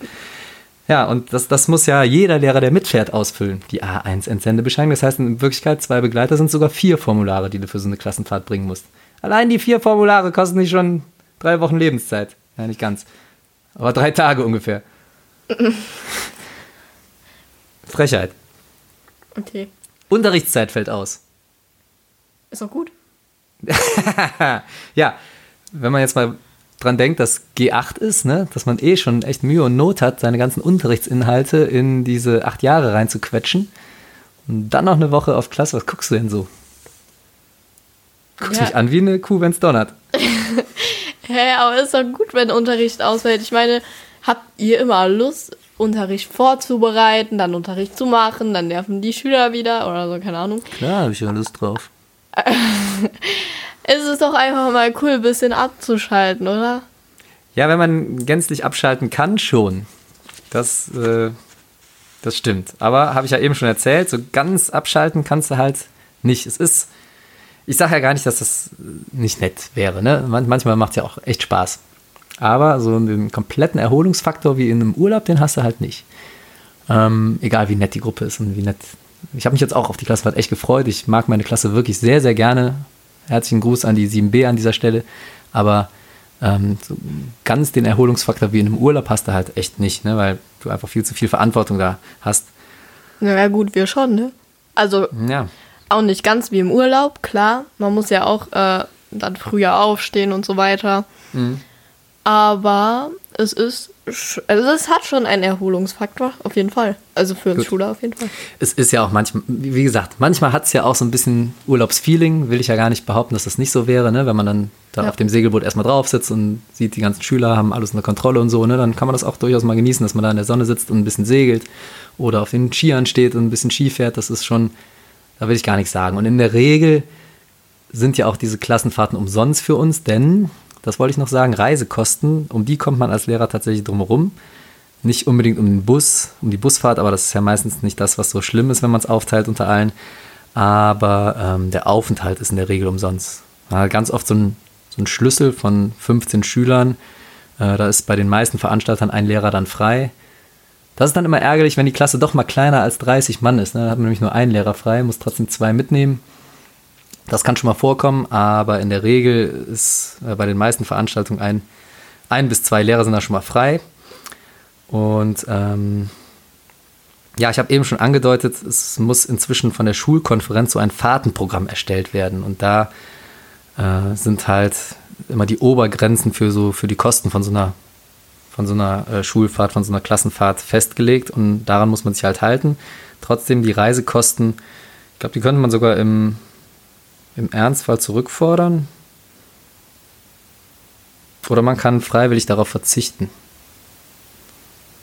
Speaker 3: Ja, und das, das muss ja jeder Lehrer, der mitfährt, ausfüllen. Die A1-Entsendebescheinigung. Das heißt, in Wirklichkeit zwei Begleiter sind sogar vier Formulare, die du für so eine Klassenfahrt bringen musst. Allein die vier Formulare kosten nicht schon drei Wochen Lebenszeit. Ja, nicht ganz. Aber drei Tage ungefähr. Frechheit.
Speaker 2: Okay.
Speaker 3: Unterrichtszeit fällt aus.
Speaker 2: Ist doch gut.
Speaker 3: ja, wenn man jetzt mal dran denkt, dass G8 ist, ne, dass man eh schon echt Mühe und Not hat, seine ganzen Unterrichtsinhalte in diese acht Jahre reinzuquetschen. Und dann noch eine Woche auf Klasse, was guckst du denn so? Guckst
Speaker 2: Ja.
Speaker 3: mich an wie eine Kuh, wenn's donnert.
Speaker 2: Hä, aber ist doch gut, wenn Unterricht ausfällt. Ich meine, habt ihr immer Lust, Unterricht vorzubereiten, dann Unterricht zu machen, dann nerven die Schüler wieder oder so, keine Ahnung.
Speaker 3: Klar, habe ich ja Lust drauf.
Speaker 2: Es ist doch einfach mal cool, ein bisschen abzuschalten, oder?
Speaker 3: Ja, wenn man gänzlich abschalten kann, schon. Das, äh, das stimmt. Aber habe ich ja eben schon erzählt, so ganz abschalten kannst du halt nicht. Es ist, ich sage ja gar nicht, dass das nicht nett wäre. Ne? Man, manchmal macht es ja auch echt Spaß. Aber so einen kompletten Erholungsfaktor wie in einem Urlaub, den hast du halt nicht. Ähm, egal wie nett die Gruppe ist und wie nett. Ich habe mich jetzt auch auf die Klassenfahrt echt gefreut. Ich mag meine Klasse wirklich sehr, sehr gerne. Herzlichen Gruß an die 7b an dieser Stelle. Aber ähm, so ganz den Erholungsfaktor wie in einem Urlaub hast du halt echt nicht, ne? weil du einfach viel zu viel Verantwortung da hast.
Speaker 2: Naja, gut, wir schon, ne? Also
Speaker 3: Ja,
Speaker 2: auch nicht ganz wie im Urlaub, klar. Man muss ja auch äh, dann früher aufstehen und so weiter. Aber es ist, also es hat schon einen Erholungsfaktor, auf jeden Fall. Also für uns. Schüler auf jeden Fall.
Speaker 3: es ist ja auch manchmal, wie gesagt, manchmal hat es ja auch so ein bisschen Urlaubsfeeling, will ich ja gar nicht behaupten, dass das nicht so wäre, ne? wenn man dann da
Speaker 2: Ja.
Speaker 3: auf dem Segelboot erstmal drauf sitzt und sieht, die ganzen Schüler haben alles unter Kontrolle und so, ne? dann kann man das auch durchaus mal genießen, dass man da in der Sonne sitzt und ein bisschen segelt oder auf den Skiern steht und ein bisschen Ski fährt, das ist schon, da will ich gar nichts sagen. Und in der Regel sind ja auch diese Klassenfahrten umsonst für uns, denn, das wollte ich noch sagen, Reisekosten, um die kommt man als Lehrer tatsächlich drumherum. Nicht unbedingt um den Bus, um die Busfahrt, aber das ist ja meistens nicht das, was so schlimm ist, wenn man es aufteilt unter allen. Aber ähm, der Aufenthalt ist in der Regel umsonst. Man hat ganz oft so ein, so Schlüssel von 15 Schülern. Äh, da ist bei den meisten Veranstaltern ein Lehrer dann frei. Das ist dann immer ärgerlich, wenn die Klasse doch mal kleiner als 30 Mann ist. Ne? Da hat man nämlich nur einen Lehrer frei, muss trotzdem zwei mitnehmen. Das kann schon mal vorkommen, aber in der Regel ist äh, bei den meisten Veranstaltungen ein, ein bis zwei Lehrer sind da schon mal frei. Und ähm, ja, ich habe eben schon angedeutet, es muss inzwischen von der Schulkonferenz so ein Fahrtenprogramm erstellt werden. Und da äh, sind halt immer die Obergrenzen für so für die Kosten von so einer von so einer äh, Schulfahrt, von so einer Klassenfahrt festgelegt und daran muss man sich halt halten. Trotzdem die Reisekosten, ich glaube, die könnte man sogar im, im Ernstfall zurückfordern. Oder man kann freiwillig darauf verzichten.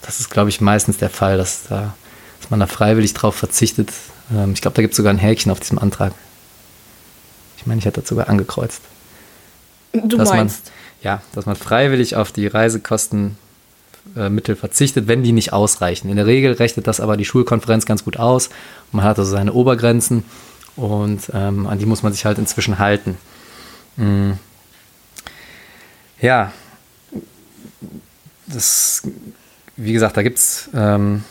Speaker 3: Das ist, glaube ich, meistens der Fall, dass, da, dass man da freiwillig darauf verzichtet. Ähm, ich glaube, da gibt es sogar ein Häkchen auf diesem Antrag. Ich meine, ich hätte das sogar angekreuzt
Speaker 2: Du
Speaker 3: dass
Speaker 2: meinst.
Speaker 3: man ja, dass man freiwillig auf die Reisekostenmittel äh, Mittel verzichtet, wenn die nicht ausreichen. In der Regel rechnet das aber die Schulkonferenz ganz gut aus. Man hat also seine Obergrenzen und ähm, an die muss man sich halt inzwischen halten. Mm. Ja, das, wie gesagt, da gibt es ähm,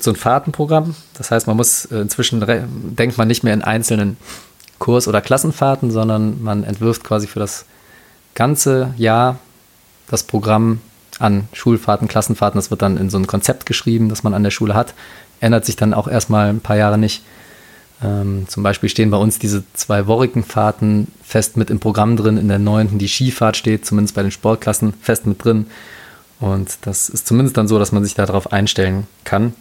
Speaker 3: so ein Fahrtenprogramm. Das heißt, man muss äh, inzwischen denkt man nicht mehr in einzelnen Kurs- oder Klassenfahrten, sondern man entwirft quasi für das ganze Jahr das Programm an Schulfahrten, Klassenfahrten. Das wird dann in so ein Konzept geschrieben, das man an der Schule hat. Ändert sich dann auch erstmal ein paar Jahre nicht. Ähm, zum Beispiel stehen bei uns diese zwei Fahrten fest mit im Programm drin. In der neunten die Skifahrt steht, zumindest bei den Sportklassen, fest mit drin. Und das ist zumindest dann so, dass man sich darauf einstellen kann.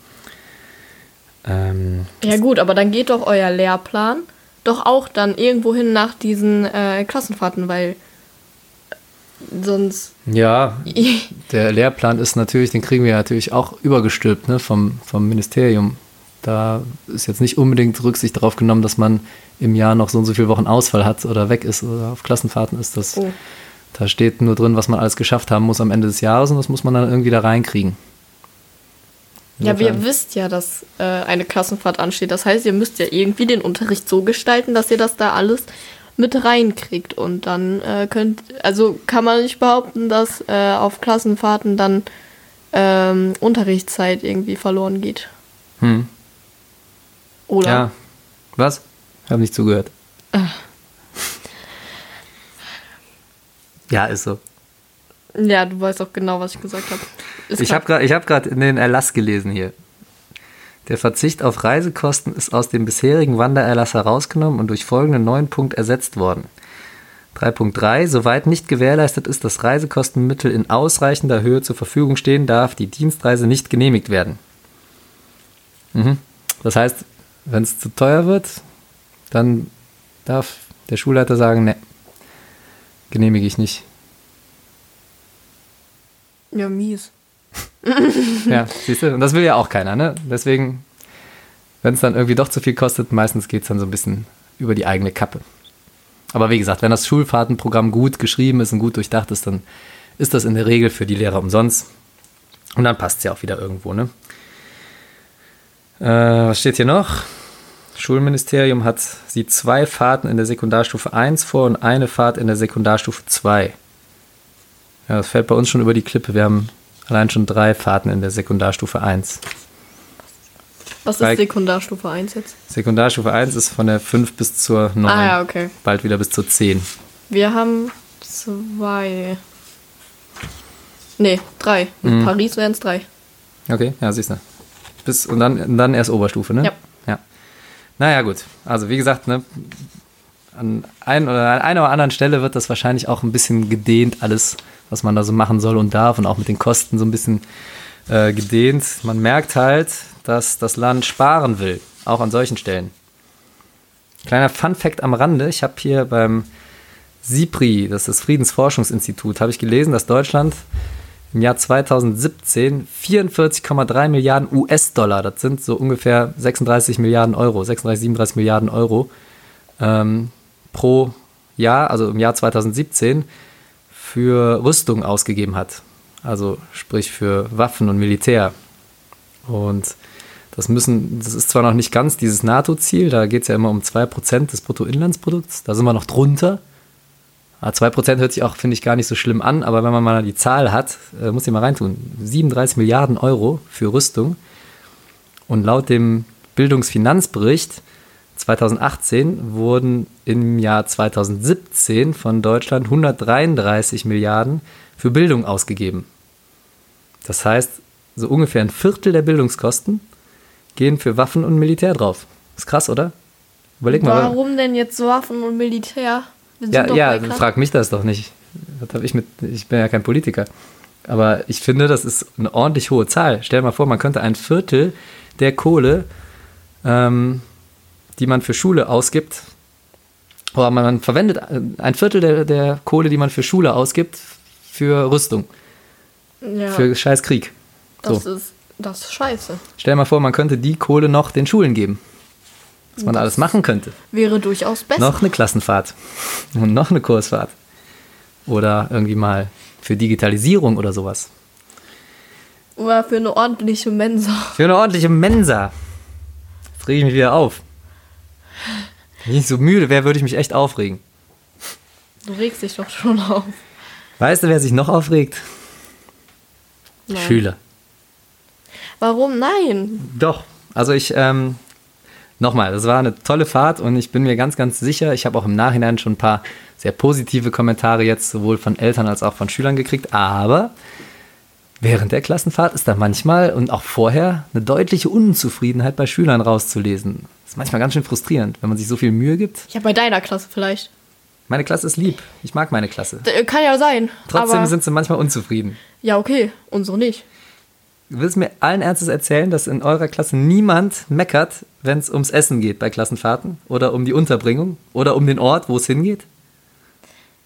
Speaker 3: Ähm,
Speaker 2: Ja gut, aber dann geht doch euer Lehrplan doch auch dann irgendwo hin nach diesen äh, Klassenfahrten, weil sonst...
Speaker 3: ja, der Lehrplan ist natürlich, den kriegen wir natürlich auch übergestülpt ne, vom, vom Ministerium. Da ist jetzt nicht unbedingt Rücksicht darauf genommen, dass man im Jahr noch so und so viele Wochen Ausfall hat oder weg ist oder auf Klassenfahrten ist. Das,
Speaker 2: Oh.
Speaker 3: Da steht nur drin, was man alles geschafft haben muss am Ende des Jahres und das muss man dann irgendwie da reinkriegen.
Speaker 2: Ja, ihr wisst ja, dass äh, eine Klassenfahrt ansteht. Das heißt, ihr müsst ja irgendwie den Unterricht so gestalten, dass ihr das da alles mit reinkriegt. Und dann äh, könnt, also kann man nicht behaupten, dass äh, auf Klassenfahrten dann ähm, Unterrichtszeit irgendwie verloren geht.
Speaker 3: Hm.
Speaker 2: Oder?
Speaker 3: Ja. Was? Hab nicht zugehört. Ja, ist so.
Speaker 2: Ja, du weißt auch genau, was ich gesagt habe.
Speaker 3: Ich habe gerade hab in den Erlass gelesen hier. Der Verzicht auf Reisekosten ist aus dem bisherigen Wandererlass herausgenommen und durch folgenden neuen Punkt ersetzt worden. 3.3. Soweit nicht gewährleistet ist, dass Reisekostenmittel in ausreichender Höhe zur Verfügung stehen, darf die Dienstreise nicht genehmigt werden. Mhm. Das heißt, wenn es zu teuer wird, dann darf der Schulleiter sagen, ne, genehmige ich nicht.
Speaker 2: Ja, mies.
Speaker 3: Ja, siehst du, und das will ja auch keiner, ne? Deswegen, wenn es dann irgendwie doch zu viel kostet, meistens geht es dann so ein bisschen über die eigene Kappe. Aber wie gesagt, wenn das Schulfahrtenprogramm gut geschrieben ist und gut durchdacht ist, dann ist das in der Regel für die Lehrer umsonst. Und dann passt es ja auch wieder irgendwo, ne? Äh, was steht hier noch? Schulministerium hat sieht zwei Fahrten in der Sekundarstufe 1 vor und eine Fahrt in der Sekundarstufe 2. Ja, das fällt bei uns schon über die Klippe. Wir haben allein schon drei Fahrten in der Sekundarstufe 1.
Speaker 2: Was ist Sekundarstufe 1 jetzt?
Speaker 3: Sekundarstufe 1 ist von der 5 bis zur 9.
Speaker 2: Ah ja, okay.
Speaker 3: Bald wieder bis zur 10.
Speaker 2: Wir haben zwei. Nee, drei. Mit
Speaker 3: Mhm.
Speaker 2: Paris wären es drei.
Speaker 3: Okay, ja, siehst du. Bis, und dann, und dann erst Oberstufe, ne?
Speaker 2: Ja.
Speaker 3: ja. Naja, gut. Also, wie gesagt, ne, an, ein oder an einer oder anderen Stelle wird das wahrscheinlich auch ein bisschen gedehnt, alles, was man da so machen soll und darf und auch mit den Kosten so ein bisschen äh, gedehnt. Man merkt halt, dass das Land sparen will, auch an solchen Stellen. Kleiner Fun-Fact am Rande: Ich habe hier beim SIPRI, das ist das Friedensforschungsinstitut, habe ich gelesen, dass Deutschland im Jahr 2017 44,3 Milliarden US-Dollar, das sind so ungefähr 36 Milliarden Euro, 36, 37 Milliarden Euro ähm, pro Jahr, also im Jahr 2017, für Rüstung ausgegeben hat. Also sprich für Waffen und Militär. Und das müssen, das ist zwar noch nicht ganz dieses NATO-Ziel, da geht es ja immer um 2% des Bruttoinlandsprodukts, da sind wir noch drunter. Ah, 2% hört sich auch, finde ich, gar nicht so schlimm an, aber wenn man mal die Zahl hat, äh, muss ich mal reintun. 37 Milliarden Euro für Rüstung. Und laut dem Bildungsfinanzbericht 2018 wurden im Jahr 2017 von Deutschland 133 Milliarden für Bildung ausgegeben. Das heißt, so ungefähr ein Viertel der Bildungskosten gehen für Waffen und Militär drauf. Ist krass, oder? Überleg mal.
Speaker 2: Warum denn jetzt Waffen und Militär?
Speaker 3: Ja, ja, frag mich das doch nicht. Hab ich mit? Ich bin ja kein Politiker. Aber ich finde, das ist eine ordentlich hohe Zahl. Stell dir mal vor, man könnte ein Viertel der Kohle, ähm, die man für Schule ausgibt, oder man, man verwendet ein Viertel der, der Kohle, die man für Schule ausgibt, für Rüstung,
Speaker 2: Ja,
Speaker 3: für scheiß Krieg.
Speaker 2: das
Speaker 3: So.
Speaker 2: ist das ist scheiße.
Speaker 3: Stell dir mal vor, man könnte die Kohle noch den Schulen geben. Was man
Speaker 2: Das-
Speaker 3: alles machen könnte.
Speaker 2: Wäre durchaus besser.
Speaker 3: Noch eine Klassenfahrt und noch eine Kursfahrt. Oder irgendwie mal für Digitalisierung oder sowas.
Speaker 2: Oder für eine ordentliche Mensa.
Speaker 3: Für eine ordentliche Mensa. Jetzt rege ich mich wieder auf. Wenn ich so müde wäre, würde ich mich echt aufregen.
Speaker 2: Du regst dich doch schon auf.
Speaker 3: Weißt du, wer sich noch aufregt?
Speaker 2: Nein.
Speaker 3: Schüler.
Speaker 2: Warum? Nein.
Speaker 3: Doch. Also ich, ähm, nochmal, das war eine tolle Fahrt und ich bin mir ganz, ganz sicher, ich habe auch im Nachhinein schon ein paar sehr positive Kommentare jetzt sowohl von Eltern als auch von Schülern gekriegt, aber während der Klassenfahrt ist da manchmal und auch vorher eine deutliche Unzufriedenheit bei Schülern rauszulesen. Das ist manchmal ganz schön frustrierend, wenn man sich so viel Mühe gibt.
Speaker 2: Ja, bei deiner Klasse vielleicht.
Speaker 3: Meine Klasse ist lieb. Ich mag meine Klasse.
Speaker 2: D- Kann ja sein.
Speaker 3: Trotzdem sind sie manchmal unzufrieden.
Speaker 2: Ja, okay. Unsere nicht.
Speaker 3: willst du mir allen Ernstes erzählen, dass in eurer Klasse niemand meckert, wenn es ums Essen geht bei Klassenfahrten? Oder um die Unterbringung? Oder um den Ort, wo es hingeht?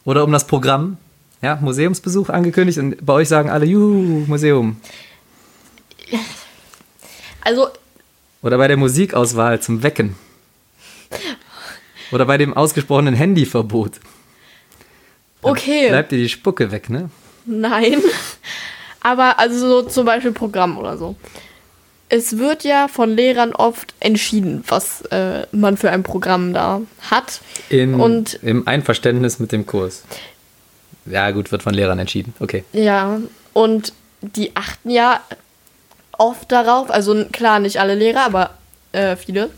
Speaker 3: Oder um das Programm? Ja, Museumsbesuch angekündigt und bei euch sagen alle, juhu, Museum.
Speaker 2: Also,
Speaker 3: Oder bei der Musikauswahl zum Wecken. Oder bei dem ausgesprochenen Handyverbot.
Speaker 2: okay.
Speaker 3: Bleibt dir die Spucke weg, ne?
Speaker 2: Nein. Aber also so zum Beispiel Programm oder so. Es wird ja von Lehrern oft entschieden, was äh, man für ein Programm da hat.
Speaker 3: In,
Speaker 2: Und-
Speaker 3: Im Einverständnis mit dem Kurs. Ja, gut, wird von Lehrern entschieden. Okay.
Speaker 2: Ja, und die achten ja oft darauf, also klar nicht alle Lehrer, aber äh, viele,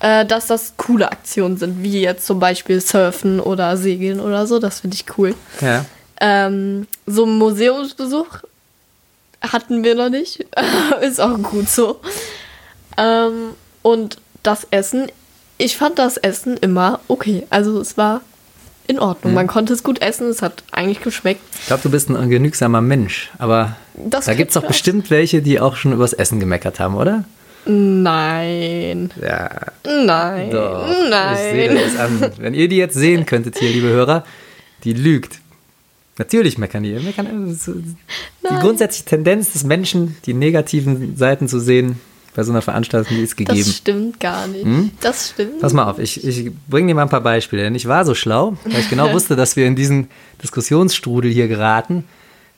Speaker 2: äh, dass das coole Aktionen sind, wie jetzt zum Beispiel Surfen oder Segeln oder so. Das finde ich cool.
Speaker 3: Ja.
Speaker 2: Ähm, so einen Museumsbesuch hatten wir noch nicht. Ist auch gut so. Ähm, und das Essen, ich fand das Essen immer okay. Also es war in Ordnung. Man konnte es gut essen, es hat eigentlich geschmeckt.
Speaker 3: Ich glaube, du bist ein genügsamer Mensch, aber
Speaker 2: Das
Speaker 3: da gibt es doch bestimmt welche, die auch schon übers Essen gemeckert haben, oder?
Speaker 2: Nein.
Speaker 3: Ja,
Speaker 2: Nein.
Speaker 3: doch. Ich sehe
Speaker 2: Nein.
Speaker 3: das an. Wenn ihr die jetzt sehen könntet hier, liebe Hörer, die lügt. Natürlich meckern die. Meckern, äh, die grundsätzliche Tendenz des Menschen, die negativen Seiten zu sehen, bei so einer Veranstaltung, die ist gegeben.
Speaker 2: Das stimmt gar nicht. Das stimmt.
Speaker 3: Pass mal auf, ich, ich bringe dir mal ein paar Beispiele, denn ich war so schlau, weil ich genau wusste, dass wir in diesen Diskussionsstrudel hier geraten.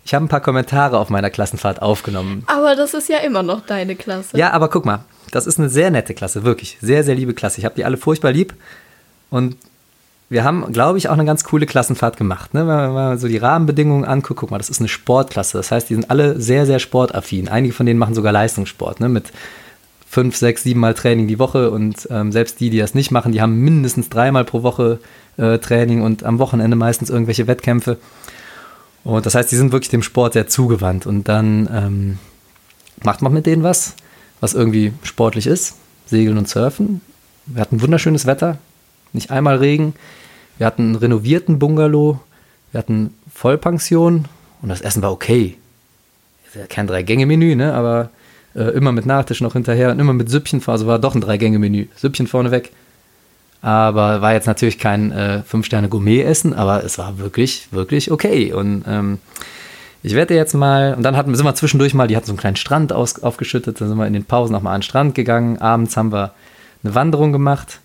Speaker 3: Ich habe ein paar Kommentare auf meiner Klassenfahrt aufgenommen.
Speaker 2: Aber das ist ja immer noch deine Klasse.
Speaker 3: Ja, aber guck mal, das ist eine sehr nette Klasse, wirklich. Sehr, sehr liebe Klasse. Ich habe die alle furchtbar lieb. Und wir haben, glaube ich, auch eine ganz coole Klassenfahrt gemacht. Ne? Wenn man mal so die Rahmenbedingungen anguckt, guck mal, das ist eine Sportklasse. Das heißt, die sind alle sehr, sehr sportaffin. Einige von denen machen sogar Leistungssport, ne? mit fünf, sechs, sieben Mal Training die Woche. Und ähm, selbst die, die das nicht machen, die haben mindestens dreimal pro Woche äh, Training und am Wochenende meistens irgendwelche Wettkämpfe. Und das heißt, die sind wirklich dem Sport sehr zugewandt. Und dann ähm, macht man mit denen was, was irgendwie sportlich ist. Segeln und Surfen. Wir hatten wunderschönes Wetter, nicht einmal Regen. Wir hatten einen renovierten Bungalow. Wir hatten Vollpension und das Essen war okay. Kein Drei-Gänge-Menü, ne? aber äh, immer mit Nachtisch noch hinterher und immer mit Süppchen. Also war doch ein Drei-Gänge-Menü. Süppchen vorneweg. Aber war jetzt natürlich kein äh, Fünf-Sterne-Gourmet-Essen, aber es war wirklich, wirklich okay. Und ähm, ich werde jetzt mal, und dann hatten, sind wir zwischendurch mal, die hatten so einen kleinen Strand aus, aufgeschüttet, dann sind wir in den Pausen nochmal an den Strand gegangen. Abends haben wir eine Wanderung gemacht.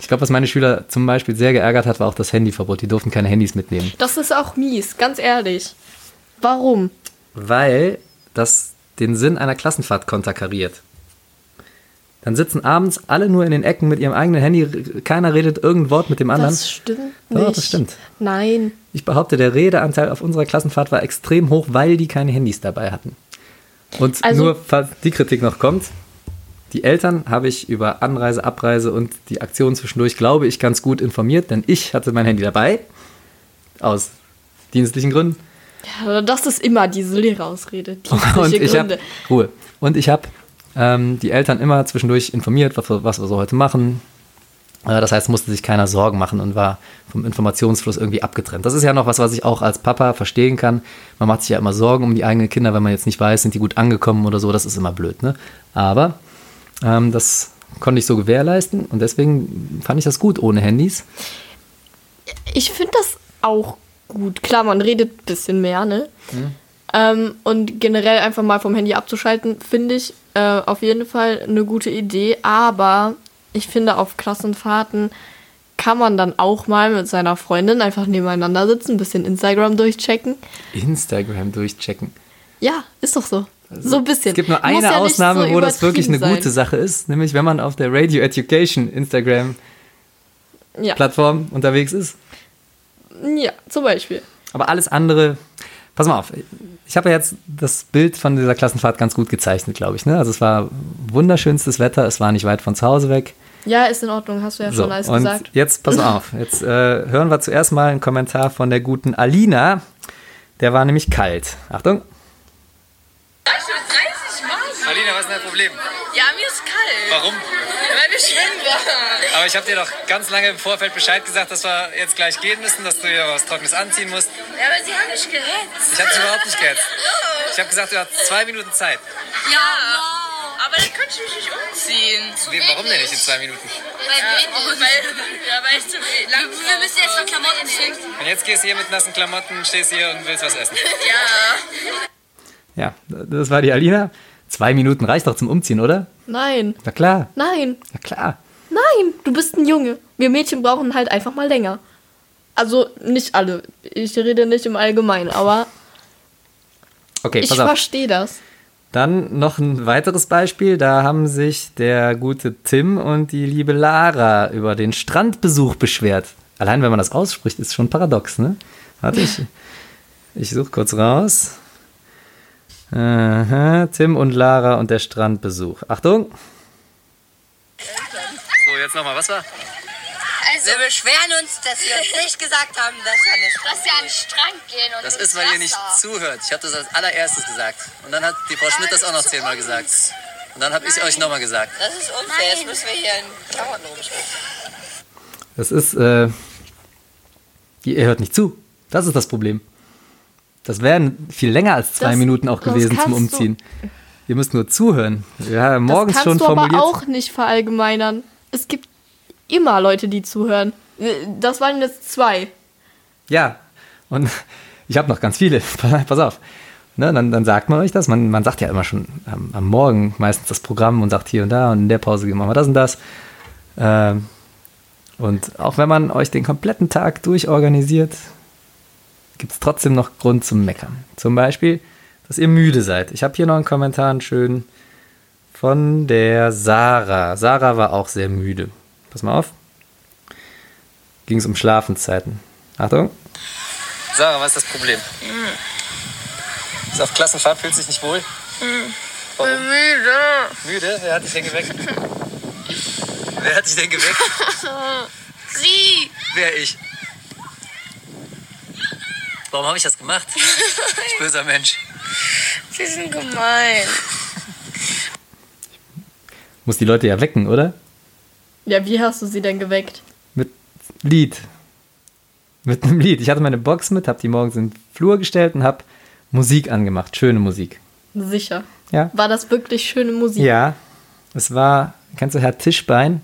Speaker 3: Ich glaube, was meine Schüler zum Beispiel sehr geärgert hat, war auch das Handyverbot. Die durften keine Handys mitnehmen.
Speaker 2: Das ist auch mies, ganz ehrlich. Warum?
Speaker 3: Weil das den Sinn einer Klassenfahrt konterkariert. Dann sitzen abends alle nur in den Ecken mit ihrem eigenen Handy, keiner redet irgendein Wort mit dem anderen.
Speaker 2: Das stimmt
Speaker 3: Doch,
Speaker 2: nicht.
Speaker 3: das stimmt.
Speaker 2: Nein.
Speaker 3: Ich behaupte, der Redeanteil auf unserer Klassenfahrt war extrem hoch, weil die keine Handys dabei hatten. Und
Speaker 2: Also-
Speaker 3: nur, falls die Kritik noch kommt, die Eltern habe ich über Anreise, Abreise und die Aktion zwischendurch, glaube ich, ganz gut informiert, denn ich hatte mein Handy dabei. Aus dienstlichen Gründen.
Speaker 2: Ja, das ist immer diese Lehrerausrede.
Speaker 3: Und
Speaker 2: Dienstliche
Speaker 3: ich habe
Speaker 2: Gründe.
Speaker 3: Ruhe. Und ich habe ähm, die Eltern immer zwischendurch informiert, was, wir- was wir so heute machen. Äh, das heißt, musste sich keiner Sorgen machen und war vom Informationsfluss irgendwie abgetrennt. Das ist ja noch was, was ich auch als Papa verstehen kann. Man macht sich ja immer Sorgen um die eigenen Kinder, wenn man jetzt nicht weiß, sind die gut angekommen oder so. Das ist immer blöd. Ne? Aber ähm, das konnte ich so gewährleisten und deswegen fand ich das gut ohne Handys.
Speaker 2: Ich finde das auch gut. Klar, man redet ein bisschen mehr, ne? Ähm, und generell einfach mal vom Handy abzuschalten, finde ich äh, auf jeden Fall eine gute Idee. Aber ich finde, auf Klassenfahrten kann man dann auch mal mit seiner Freundin einfach nebeneinander sitzen, ein bisschen Instagram durchchecken.
Speaker 3: Instagram durchchecken.
Speaker 2: Ja, ist doch so. So ein bisschen.
Speaker 3: Es gibt nur eine
Speaker 2: ja
Speaker 3: Ausnahme,
Speaker 2: so
Speaker 3: wo das wirklich eine
Speaker 2: übertrieben
Speaker 3: gute Sache ist, nämlich wenn man auf der Radio Education Instagram
Speaker 2: sein. Ja.
Speaker 3: Plattform unterwegs ist.
Speaker 2: ja, zum Beispiel.
Speaker 3: Aber alles andere, pass mal auf, ich habe ja jetzt das Bild von dieser Klassenfahrt ganz gut gezeichnet, glaube ich. Ne? Also es war wunderschönstes Wetter, es war nicht weit von zu Hause weg.
Speaker 2: Ja, ist in Ordnung, hast du ja
Speaker 3: So,
Speaker 2: schon alles
Speaker 3: und
Speaker 2: gesagt.
Speaker 3: jetzt pass mal auf, jetzt äh, hören wir zuerst mal einen Kommentar von der guten Alina. Der war nämlich kalt. Achtung.
Speaker 4: Alina,
Speaker 3: Alina, was ist dein Problem?
Speaker 4: Ja, mir ist kalt.
Speaker 3: Warum?
Speaker 4: Weil wir schwimmen waren.
Speaker 3: Aber ich habe dir doch ganz lange im Vorfeld Bescheid gesagt, dass wir jetzt gleich gehen müssen, dass du dir was Trockenes anziehen musst.
Speaker 4: Ja, aber sie haben mich gehetzt.
Speaker 3: Ich habe dich überhaupt nicht gehetzt. Ich habe gesagt, du hast zwei Minuten Zeit.
Speaker 4: Ja. Aber dann könnte ich mich nicht umziehen.
Speaker 3: Wie, warum denn nicht in zwei Minuten?
Speaker 4: Ja, weil, ja, weil ich zu lang Wir müssen jetzt noch Klamotten finden.
Speaker 3: Und jetzt gehst du hier mit nassen Klamotten, stehst hier und willst was essen.
Speaker 4: Ja.
Speaker 3: Ja, das war die Alina. Zwei Minuten reicht doch zum Umziehen, oder?
Speaker 2: Nein,
Speaker 3: Na klar,
Speaker 2: nein,
Speaker 3: na klar.
Speaker 2: nein, du bist ein Junge. Wir Mädchen brauchen halt einfach mal länger. Also nicht alle. Ich rede nicht im Allgemeinen, aber
Speaker 3: Okay,
Speaker 2: ich verstehe das.
Speaker 3: Dann noch ein weiteres Beispiel. Da haben sich der gute Tim und die liebe Lara über den Strandbesuch beschwert. Allein wenn man das ausspricht, ist schon paradox, ne? Warte, ich, ich suche kurz raus. Aha, Tim und Lara und der Strandbesuch. Achtung! So, jetzt nochmal, was war?
Speaker 5: Also, wir beschweren uns, dass wir uns nicht gesagt haben, dass wir eine
Speaker 6: dass wir an den Strand gehen und
Speaker 3: Das ist, weil ihr nicht zuhört. Ich habe das als allererstes gesagt. Und dann hat die Frau Schmidt das auch noch zehnmal gesagt. Und dann habe ich es euch nochmal gesagt.
Speaker 5: Das ist unfair, jetzt müssen wir hier in Klamotten rumstehen.
Speaker 3: Das ist, äh, ihr hört nicht zu. Das ist das Problem. Das wären viel länger als zwei
Speaker 2: Das-
Speaker 3: Minuten auch gewesen zum
Speaker 2: kannst du-
Speaker 3: Umziehen. Ihr müsst nur zuhören. Haben morgens
Speaker 2: das kannst
Speaker 3: schon
Speaker 2: du
Speaker 3: formuliert.
Speaker 2: aber auch nicht verallgemeinern. Es gibt immer Leute, die zuhören. Das waren jetzt zwei.
Speaker 3: Ja, und ich habe noch ganz viele. Pass auf. Ne, dann, dann sagt man euch das. Man, man sagt ja immer schon am, am Morgen meistens das Programm und sagt hier und da und in der Pause machen wir das und das. Ähm, und auch wenn man euch den kompletten Tag durchorganisiert, gibt es trotzdem noch Grund zum Meckern. Zum Beispiel, dass ihr müde seid. Ich habe hier noch einen Kommentar, einen schönen, von der Sarah. Sarah war auch sehr müde. Pass mal auf. Ging es um Schlafenszeiten. Achtung. Sarah, was ist das Problem? Ist auf Klassenfahrt, fühlt sich nicht wohl? Warum?
Speaker 4: Müde.
Speaker 3: Müde? Wer hat dich denn geweckt? Wer hat dich denn geweckt?
Speaker 4: Sie.
Speaker 3: Wer ich? Warum habe ich das gemacht? Ich böser Mensch.
Speaker 4: Sie sind gemein.
Speaker 3: Muss die Leute ja wecken, oder?
Speaker 2: Ja, wie hast du sie denn geweckt?
Speaker 3: Mit Lied. Mit einem Lied. Ich hatte meine Box mit, habe die morgens in den Flur gestellt und habe Musik angemacht. Schöne Musik.
Speaker 2: Sicher.
Speaker 3: Ja.
Speaker 2: War das wirklich schöne Musik?
Speaker 3: Ja. Es war, kennst du Herr Tischbein?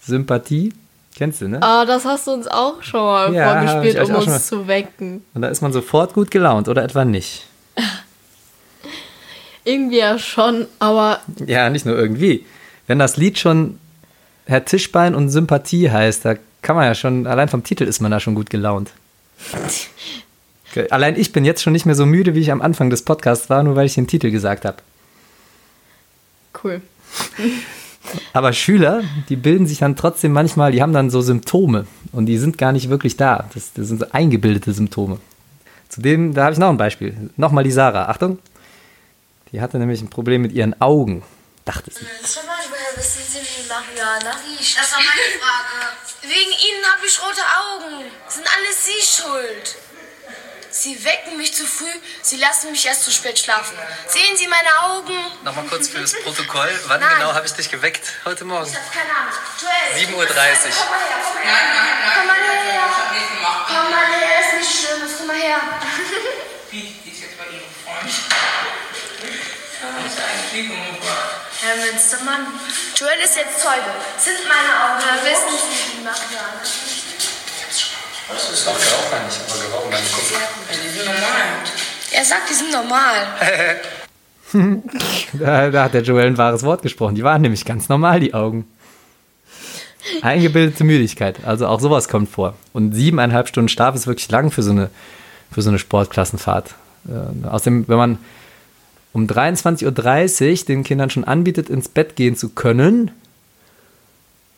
Speaker 3: Sympathie? Kennst du, ne?
Speaker 2: Ah, das hast du uns auch schon mal
Speaker 3: Ja,
Speaker 2: vorgespielt, um uns zu wecken.
Speaker 3: Und da ist man sofort gut gelaunt, oder etwa nicht?
Speaker 2: Irgendwie ja schon, aber
Speaker 3: Ja, nicht nur irgendwie. Wenn das Lied schon Herr Tischbein und Sympathie heißt, da kann man ja schon, allein vom Titel ist man da schon gut gelaunt. Allein ich bin jetzt schon nicht mehr so müde, wie ich am Anfang des Podcasts war, nur weil ich den Titel gesagt habe.
Speaker 2: cool.
Speaker 3: Aber Schüler, die bilden sich dann trotzdem manchmal, die haben dann so Symptome und die sind gar nicht wirklich da. Das, das sind so eingebildete Symptome. Zudem, da habe ich noch ein Beispiel. Nochmal die Sarah. Achtung. Die hatte nämlich ein Problem mit ihren Augen. Dachte sie.
Speaker 6: Sag mal, woher wissen Sie, wie Mariana riecht? Das war meine Frage. Wegen Ihnen habe ich rote Augen. Sind alles Sie schuld. Sie wecken mich zu früh, Sie lassen mich erst zu spät schlafen. Sehen Sie meine Augen?
Speaker 3: Nochmal kurz fürs Protokoll. Wann
Speaker 6: Nein.
Speaker 3: genau habe ich dich geweckt? Heute Morgen.
Speaker 6: Ich hab keine Ahnung. Joel.
Speaker 3: 7.30 Uhr.
Speaker 6: Komm mal her, komm mal her. Komm mal her. Komm mal her, ist nicht schlimm. Komm mal her. Herr Münstermann, Joel ist jetzt Zeuge. Sind meine Augen. Ja, wissen Sie, wie Mariana
Speaker 3: Das ja auch gar nicht, aber wir rauchen beim Gucken.
Speaker 6: Er sagt, die sind normal.
Speaker 3: Da, da hat der Joel ein wahres Wort gesprochen. Die waren nämlich ganz normal, die Augen. Eingebildete Müdigkeit. Also auch sowas kommt vor. Und siebeneinhalb Stunden Schlaf ist wirklich lang für so eine, für so eine Sportklassenfahrt. Äh, außerdem, wenn man um 23.30 Uhr den Kindern schon anbietet, ins Bett gehen zu können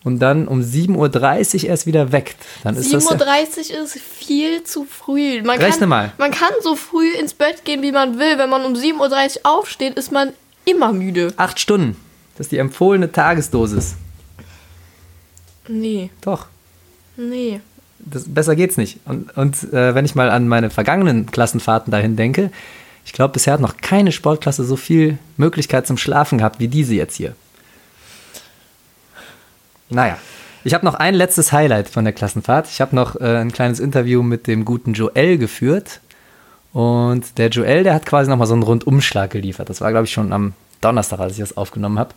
Speaker 3: und dann um 7.30 Uhr erst wieder weckt, dann ist das ja,
Speaker 2: 7.30 Uhr ist viel zu früh. Man
Speaker 3: Rechne
Speaker 2: kann,
Speaker 3: mal.
Speaker 2: Man kann so früh ins Bett gehen, wie man will. Wenn man um 7.30 Uhr aufsteht, ist man immer müde.
Speaker 3: acht Stunden. Das ist die empfohlene Tagesdosis.
Speaker 2: Nee,
Speaker 3: Doch.
Speaker 2: nee.
Speaker 3: das, besser geht's nicht. Und, und äh, wenn ich mal an meine vergangenen Klassenfahrten dahin denke,
Speaker 7: Ich glaube, bisher hat noch keine Sportklasse so viel Möglichkeit zum Schlafen gehabt wie diese jetzt hier. Naja, ich habe noch ein letztes Highlight von der Klassenfahrt. Ich habe noch äh, ein kleines Interview mit dem guten Joel geführt. Und der Joel, der hat quasi nochmal so einen Rundumschlag geliefert. Das war, glaube ich, schon am Donnerstag, als ich das aufgenommen habe.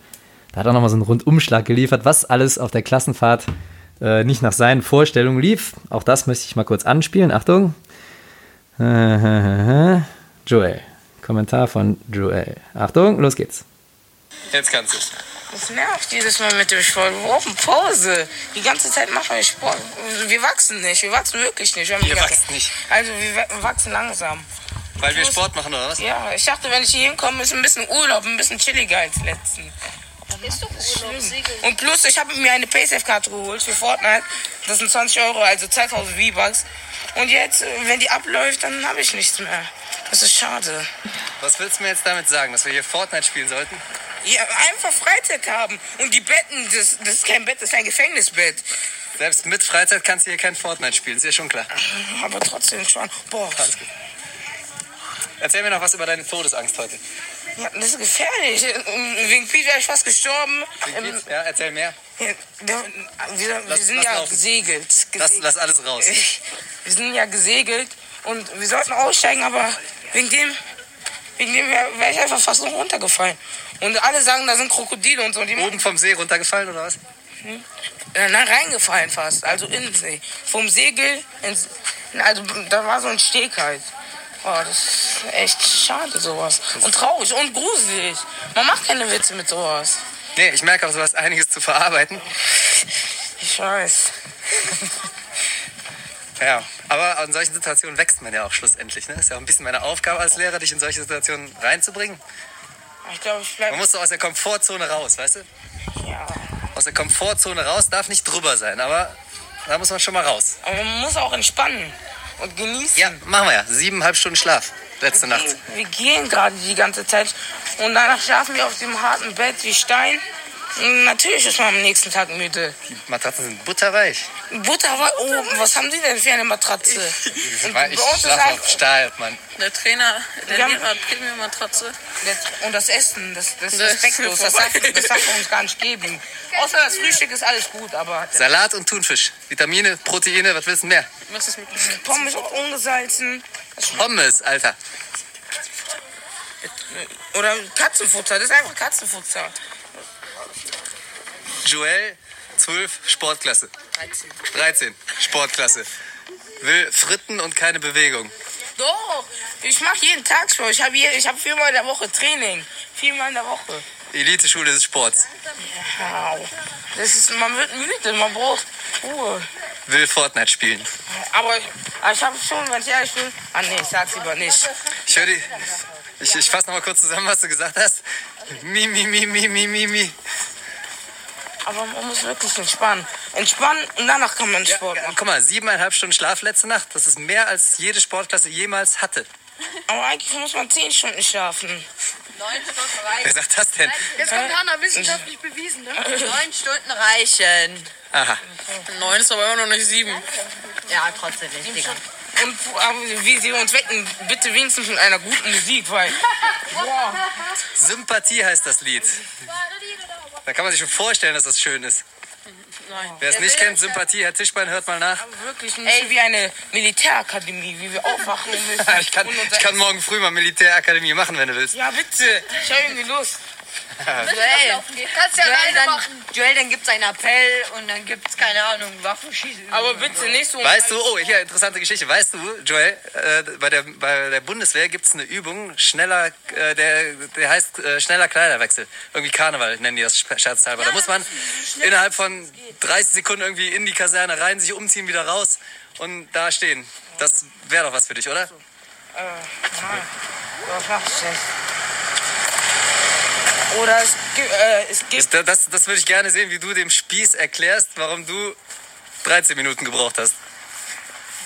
Speaker 7: Da hat er nochmal so einen Rundumschlag geliefert, was alles auf der Klassenfahrt äh, nicht nach seinen Vorstellungen lief. Auch das möchte ich mal kurz anspielen. Achtung. Joel. Kommentar von Joel. Achtung, los geht's.
Speaker 3: Jetzt kannst du.
Speaker 8: Das nervt jedes Mal mit dem Sport. Wir brauchen Pause. Die ganze Zeit machen wir Sport. Wir wachsen nicht. Wir wachsen wirklich nicht. Wir, ganze-
Speaker 3: wachst nicht.
Speaker 8: Also wir wa- wachsen langsam.
Speaker 3: Weil wir Sport machen, oder was?
Speaker 8: Ja, ich dachte, wenn ich hier hinkomme, ist ein bisschen Urlaub, ein bisschen chilliger als letzten.
Speaker 9: Ist doch Urlaub.
Speaker 8: Und plus, ich habe mir eine Paysafe-Karte geholt für Fortnite. Das sind 20 Euro, also 2000 V-Bucks. Und jetzt, äh, wenn die abläuft, dann habe ich nichts mehr. Das ist schade.
Speaker 3: Was willst du mir jetzt damit sagen, dass wir hier Fortnite spielen sollten?
Speaker 8: Ja, einfach Freizeit haben. Und die Betten, das, das ist kein Bett, das ist ein Gefängnisbett.
Speaker 3: Selbst mit Freizeit kannst du hier kein Fortnite spielen, ist ja schon klar.
Speaker 8: Aber trotzdem schon. Boah,
Speaker 3: Alles gut. Erzähl mir noch was über deine Todesangst heute.
Speaker 8: Ja, das ist gefährlich. Wegen Pete wäre ich fast gestorben. Ähm,
Speaker 3: Ja, erzähl mehr.
Speaker 8: ja, wir, wir
Speaker 3: Lass-
Speaker 8: sind
Speaker 3: lass
Speaker 8: ja
Speaker 3: laufen.
Speaker 8: gesegelt.
Speaker 3: Lass,
Speaker 8: gesegelt.
Speaker 3: lass alles raus.
Speaker 8: Wir sind ja gesegelt und wir sollten aussteigen, aber wegen dem, wegen dem wäre wär ich einfach fast noch runtergefallen. Und alle sagen, da sind Krokodile und so. Und
Speaker 3: Oben vom See runtergefallen, oder was?
Speaker 8: äh, nein, reingefallen fast, also in den See. Vom Segel, ins, also da war so ein Steg halt. Oh, das ist echt schade sowas. Und traurig und gruselig. Man macht keine Witze mit sowas.
Speaker 3: Nee, ich merke auch, du hast einiges zu verarbeiten.
Speaker 8: Ich weiß.
Speaker 3: Ja, aber in solchen Situationen wächst man ja auch schlussendlich. Ne? Ist ja auch ein bisschen meine Aufgabe als Lehrer, dich in solche Situationen reinzubringen.
Speaker 8: Ich glaube, ich
Speaker 3: Man
Speaker 8: bleibe.
Speaker 3: muss so aus der Komfortzone raus, weißt du?
Speaker 8: Ja.
Speaker 3: Aus der Komfortzone raus darf nicht drüber sein, aber da muss man schon mal raus.
Speaker 8: Aber man muss auch entspannen und genießen.
Speaker 3: Ja, machen wir ja. Siebeneinhalb Stunden Schlaf letzte Nacht.
Speaker 8: Wir gehen gerade die ganze Zeit und danach schlafen wir auf dem harten Bett wie Stein. Und Natürlich ist man am nächsten Tag müde.
Speaker 3: Die Matratzen sind butterweich.
Speaker 8: Butter, wa- oh, was haben Sie denn für eine Matratze? Und
Speaker 3: Ich
Speaker 8: uns ist
Speaker 3: schlafe auf Stahl, Mann.
Speaker 4: Der Trainer, der
Speaker 8: Wir haben-
Speaker 4: Lehrer hat Premium-Matratze.
Speaker 8: und das Essen, das, das ist
Speaker 4: Das ist
Speaker 8: respektlos, das darf, das darf man uns gar nicht geben. Außer das Frühstück ist alles gut, aber
Speaker 3: Salat und Thunfisch. Vitamine, Proteine, was willst du mehr?
Speaker 4: Was ist mit
Speaker 8: Pommes ungesalzen.
Speaker 3: Pommes, Alter.
Speaker 8: Oder Katzenfutter, das ist einfach Katzenfutter.
Speaker 3: Joel, 12, Sportklasse. 13, Sportklasse. Will Fritten und keine Bewegung.
Speaker 8: Doch, ich mache jeden Tag Sport. Ich habe hab viermal in der Woche Training. Viermal in der Woche.
Speaker 3: Elite-Schule des Sports.
Speaker 8: Wow. Das ist, man wird müde, man braucht Ruhe.
Speaker 3: Will Fortnite spielen.
Speaker 8: Aber, aber ich habe schon, wenn ich ehrlich bin. Ah nee, ich sag's lieber nicht.
Speaker 3: Ich höre die. Ich, ich fasse noch mal kurz zusammen, was du gesagt hast. Mi, mi, mi, mi, mi, mi, mi.
Speaker 8: Aber man muss wirklich entspannen. Entspannen und danach kann man
Speaker 3: Ja,
Speaker 8: Sport machen.
Speaker 3: guck mal, siebeneinhalb Stunden Schlaf letzte Nacht. Das ist mehr als jede Sportklasse jemals hatte.
Speaker 8: Aber eigentlich muss man zehn Stunden schlafen.
Speaker 3: Wer sagt das denn?
Speaker 9: Jetzt kommt Hanna, wissenschaftlich bewiesen, ne?
Speaker 4: Neun Stunden reichen.
Speaker 3: Aha.
Speaker 4: Neun ist aber immer noch nicht sieben.
Speaker 9: Ja, trotzdem nicht, Digga.
Speaker 8: Und wie sie uns wecken, bitte wenigstens mit einer guten Musik, weil. Boah.
Speaker 3: Sympathie heißt das Lied. Da kann man sich schon vorstellen, dass das schön ist. Wer es nicht kennt, Sympathie, Herr Tischbein, hört mal nach.
Speaker 8: Wirklich nicht wie eine Militärakademie, wie wir aufwachen müssen.
Speaker 3: Ich kann, ich kann morgen früh mal Militärakademie machen, wenn du willst.
Speaker 8: Ja, bitte. Ich habe irgendwie Lust.
Speaker 9: Joel, kannst ja
Speaker 4: Joel,
Speaker 9: alleine
Speaker 4: dann,
Speaker 9: machen.
Speaker 4: Joel, dann gibt's einen Appell und dann gibt's, keine Ahnung, Waffenschießen.
Speaker 8: Aber bitte nicht so.
Speaker 3: Weißt du, oh, hier, interessante Geschichte. Weißt du, Joel, äh, bei, der, bei der Bundeswehr gibt es eine Übung, schneller, äh, der, der heißt äh, schneller Kleiderwechsel. Irgendwie Karneval nennen die das scherzhalber. Da muss man innerhalb von 30 Sekunden irgendwie in die Kaserne rein, sich umziehen, wieder raus und da stehen. Das wäre doch was für dich, oder?
Speaker 8: Denn? Oder es gibt, äh, es gibt
Speaker 3: Das, das, das würde ich gerne sehen, wie du dem Spieß erklärst, warum du 13 Minuten gebraucht hast.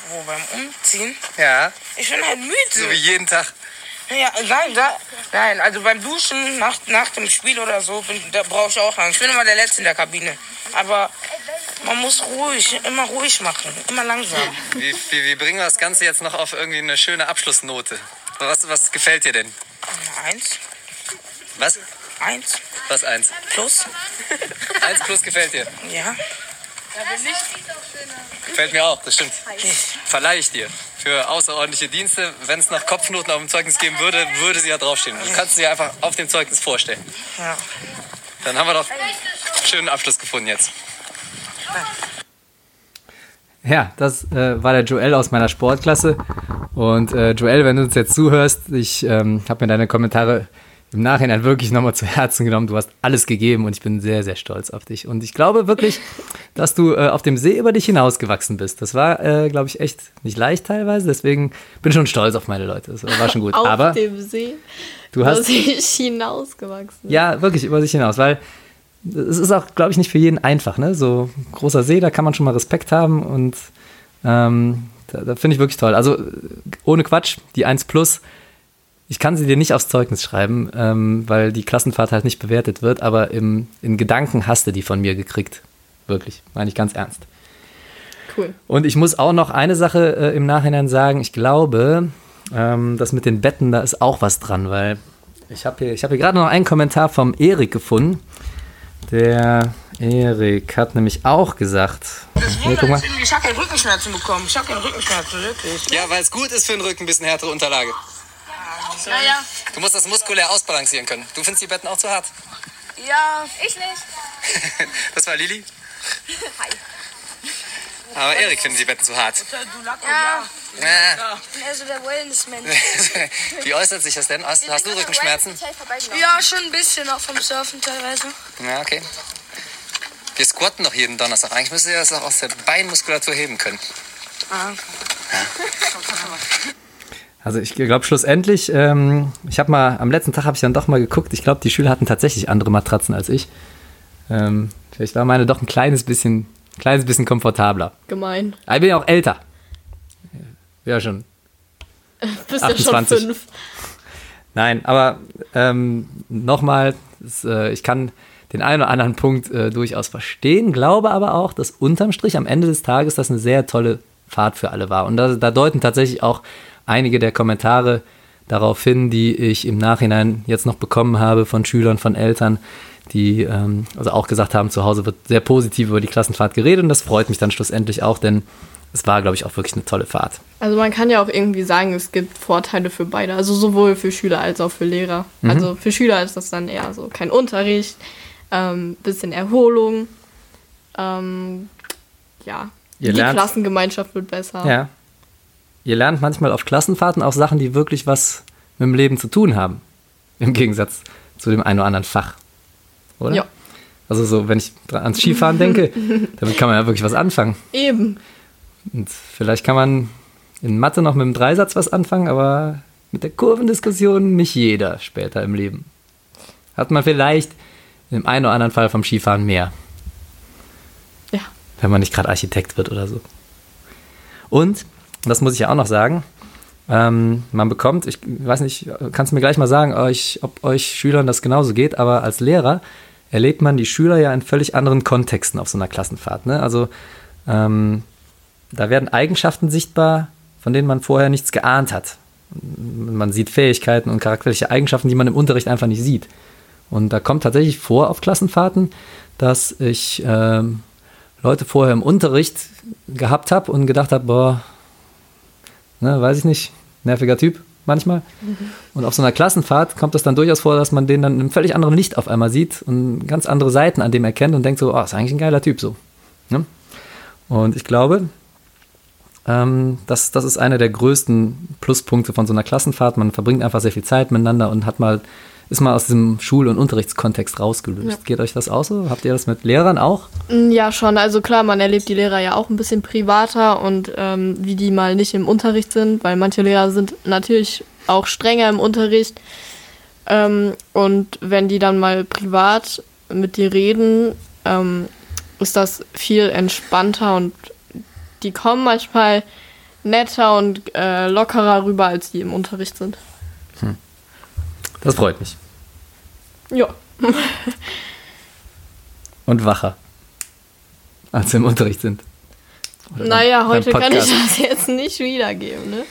Speaker 8: wo beim Umziehen.
Speaker 3: Ja,
Speaker 8: Ich bin halt müde.
Speaker 3: so wie jeden Tag.
Speaker 8: Ja, nein, da, nein, also beim Duschen nach, nach dem Spiel oder so, bin, da brauche ich auch lang. Ich bin immer der Letzte in der Kabine. Aber man muss ruhig, immer ruhig machen, immer langsam.
Speaker 3: Wie, wie, wie bringen wir das Ganze jetzt noch auf irgendwie eine schöne Abschlussnote?
Speaker 10: Was, was gefällt dir denn?
Speaker 8: Eins.
Speaker 10: Was?
Speaker 8: Eins.
Speaker 10: Was eins?
Speaker 8: Plus.
Speaker 10: Eins plus gefällt dir.
Speaker 8: Ja.
Speaker 10: Gefällt mir auch, das stimmt. Verleihe ich dir. Für außerordentliche Dienste, wenn es noch Kopfnoten auf dem Zeugnis geben würde, würde sie ja draufstehen. Du kannst sie einfach auf dem Zeugnis vorstellen.
Speaker 8: Ja.
Speaker 10: Dann haben wir doch einen schönen Abschluss gefunden jetzt.
Speaker 3: Ja, das äh, war der Joel aus meiner Sportklasse. Und äh, Joel, wenn du uns jetzt zuhörst, ich ähm, habe mir deine Kommentare im Nachhinein wirklich nochmal zu Herzen genommen. Du hast alles gegeben und ich bin sehr, sehr stolz auf dich. Und ich glaube wirklich, dass du äh, auf dem See über dich hinausgewachsen bist. Das war, äh, glaube ich, echt nicht leicht teilweise. Deswegen bin ich schon stolz auf meine Leute. Das war schon gut.
Speaker 2: Auf
Speaker 3: Aber
Speaker 2: dem See.
Speaker 3: du hast
Speaker 2: sich hinausgewachsen.
Speaker 3: Ja, wirklich über sich hinaus, weil es ist auch, glaube ich, nicht für jeden einfach. Ne? So großer See, da kann man schon mal Respekt haben und ähm, da, da finde ich wirklich toll. Also ohne Quatsch, die 1 Plus, ich kann sie dir nicht aufs Zeugnis schreiben, ähm, weil die Klassenfahrt halt nicht bewertet wird, aber im, in Gedanken hast du die von mir gekriegt. Wirklich, meine ich ganz ernst.
Speaker 2: Cool.
Speaker 3: Und ich muss auch noch eine Sache äh, im Nachhinein sagen. Ich glaube, ähm, das mit den Betten, da ist auch was dran, weil ich habe hier, ich hab hier gerade noch einen Kommentar vom Erik gefunden. Der Erik hat nämlich auch gesagt. Hier, guck mal.
Speaker 8: Ich habe keine Rückenschmerzen bekommen. Ich habe keine Rückenschmerzen, wirklich.
Speaker 10: Ja, weil es gut ist für den Rücken, ein bisschen härtere Unterlage.
Speaker 6: Ja, ja.
Speaker 10: Du musst das muskulär ausbalancieren können. Du findest die Betten auch zu hart.
Speaker 6: Ja, ich nicht.
Speaker 10: Das war Lili. Aber Erik findet die Betten zu hart.
Speaker 6: Ja,
Speaker 10: Ja.
Speaker 6: ich bin eher so der Wellness-Mensch.
Speaker 10: Wie äußert sich das denn? Hast, hast du Rückenschmerzen?
Speaker 6: Ja, schon ein bisschen, auch vom Surfen teilweise.
Speaker 10: Ja, okay. Wir squatten doch jeden Donnerstag. Eigentlich müsste ihr das auch aus der Beinmuskulatur heben können.
Speaker 3: Also ich glaube schlussendlich, ähm, ich habe mal, am letzten Tag habe ich dann doch mal geguckt, ich glaube, die Schüler hatten tatsächlich andere Matratzen als ich. Ähm, vielleicht war meine doch ein kleines bisschen, kleines bisschen komfortabler.
Speaker 2: Gemein.
Speaker 3: Aber ich bin ja auch älter. Ja, schon.
Speaker 2: Bist ja schon
Speaker 3: 28.
Speaker 2: fünf.
Speaker 3: Nein, aber ähm, nochmal, äh, ich kann den einen oder anderen Punkt äh, durchaus verstehen, glaube aber auch, dass unterm Strich am Ende des Tages das eine sehr tolle Fahrt für alle war. Und da, da deuten tatsächlich auch einige der Kommentare darauf hin, die ich im Nachhinein jetzt noch bekommen habe von Schülern, von Eltern, die ähm, also auch gesagt haben, zu Hause wird sehr positiv über die Klassenfahrt geredet und das freut mich dann schlussendlich auch, denn es war, glaube ich, auch wirklich eine tolle Fahrt.
Speaker 2: Also man kann ja auch irgendwie sagen, es gibt Vorteile für beide. Also sowohl für Schüler als auch für Lehrer.
Speaker 3: Mhm.
Speaker 2: Also für Schüler ist das dann eher so kein Unterricht, ähm, bisschen Erholung. Ähm, ja,
Speaker 3: Ihr
Speaker 2: die
Speaker 3: lernt-
Speaker 2: Klassengemeinschaft wird besser.
Speaker 3: Ja. Ihr lernt manchmal auf Klassenfahrten auch Sachen, die wirklich was mit dem Leben zu tun haben. Im Gegensatz zu dem einen oder anderen Fach. Oder?
Speaker 2: Ja.
Speaker 3: Also so, wenn ich ans Skifahren denke, damit kann man ja wirklich was anfangen.
Speaker 2: Eben.
Speaker 3: Und vielleicht kann man in Mathe noch mit dem Dreisatz was anfangen, aber mit der Kurvendiskussion nicht jeder später im Leben. Hat man vielleicht im einen oder anderen Fall vom Skifahren mehr.
Speaker 2: Ja.
Speaker 3: Wenn man nicht gerade Architekt wird oder so. Und, das muss ich ja auch noch sagen, ähm, man bekommt, ich weiß nicht, kannst du mir gleich mal sagen, euch, ob euch Schülern das genauso geht, aber als Lehrer erlebt man die Schüler ja in völlig anderen Kontexten auf so einer Klassenfahrt. Ne? Also ähm, da werden Eigenschaften sichtbar, von denen man vorher nichts geahnt hat. Man sieht Fähigkeiten und charakterliche Eigenschaften, die man im Unterricht einfach nicht sieht. Und da kommt tatsächlich vor auf Klassenfahrten, dass ich ähm, Leute vorher im Unterricht gehabt habe und gedacht habe, boah, ne, weiß ich nicht, nerviger Typ manchmal. Und auf so einer Klassenfahrt kommt es dann durchaus vor, dass man den dann in einem völlig anderen Licht auf einmal sieht und ganz andere Seiten an dem erkennt und denkt so, oh, ist eigentlich ein geiler Typ so. Ne? Und ich glaube, ähm, das, das ist einer der größten Pluspunkte von so einer Klassenfahrt. Man verbringt einfach sehr viel Zeit miteinander und hat mal, ist mal aus diesem Schul- und Unterrichtskontext rausgelöst.
Speaker 2: Ja.
Speaker 3: Geht euch das auch so? Habt ihr das mit Lehrern auch?
Speaker 2: Mm, Ja, schon. Also klar, man erlebt die Lehrer ja auch ein bisschen privater und ähm, wie die mal nicht im Unterricht sind, weil manche Lehrer sind natürlich auch strenger im Unterricht. Ähm, und wenn die dann mal privat mit dir reden, ähm, ist das viel entspannter und die kommen manchmal netter und äh, lockerer rüber, als die im Unterricht sind.
Speaker 3: Das freut mich.
Speaker 2: Ja.
Speaker 3: Und wacher. Als wir im Unterricht sind. Oder
Speaker 2: Naja, heute kann ich das jetzt nicht wiedergeben, ne?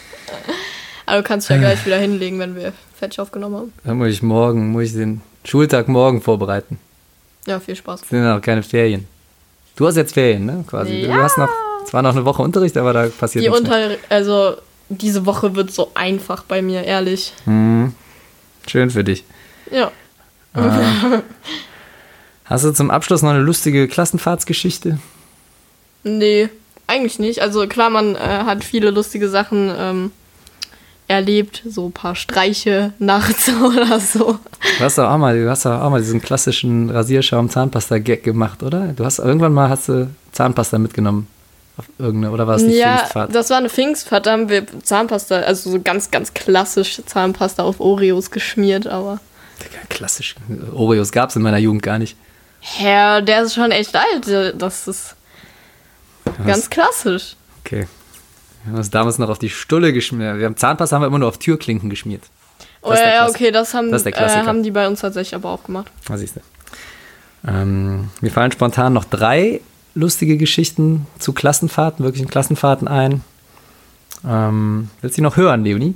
Speaker 2: Aber du kannst ja gleich wieder hinlegen, wenn wir fertig aufgenommen haben.
Speaker 3: Dann muss ich morgen, muss ich den Schultag morgen vorbereiten.
Speaker 2: Ja, viel Spaß.
Speaker 3: Es sind ja noch keine Ferien. Du hast jetzt Ferien, ne? Quasi. Du
Speaker 2: Ja.
Speaker 3: hast noch, zwar noch eine Woche Unterricht, aber da passiert
Speaker 2: Die
Speaker 3: nichts mehr.
Speaker 2: Unter also diese Woche wird so einfach bei mir, ehrlich.
Speaker 3: Hm. Schön für dich.
Speaker 2: Ja.
Speaker 3: Hast du zum Abschluss noch eine lustige Klassenfahrtsgeschichte?
Speaker 2: Nee, eigentlich nicht. Also klar, man äh, hat viele lustige Sachen ähm, erlebt, so ein paar Streiche nachts oder so.
Speaker 3: Du hast doch auch mal, du hast doch auch mal diesen klassischen Rasierschaum-Zahnpasta-Gag gemacht, oder? Du hast irgendwann mal hast du Zahnpasta mitgenommen. Auf irgendeine, oder war es die
Speaker 2: ja,
Speaker 3: Pfingstfahrt?
Speaker 2: das war eine Pfingstfahrt, da haben wir Zahnpasta, also so ganz, ganz klassisch Zahnpasta auf Oreos geschmiert, aber.
Speaker 3: Digga, Klassisch. Oreos gab es in meiner Jugend gar nicht.
Speaker 2: Herr, der ist schon echt alt. Das ist ganz klassisch.
Speaker 3: Okay. Wir haben uns damals noch auf die Stulle geschmiert. Wir haben Zahnpasta haben wir immer nur auf Türklinken geschmiert.
Speaker 2: Oh
Speaker 3: ist der
Speaker 2: ja, ja, okay, das haben,
Speaker 3: das
Speaker 2: äh, haben die bei uns tatsächlich aber auch gemacht.
Speaker 3: Was siehst du? Ähm, mir fallen spontan noch drei lustige Geschichten zu Klassenfahrten, wirklichen Klassenfahrten ein. Ähm, willst du die noch hören, Leonie?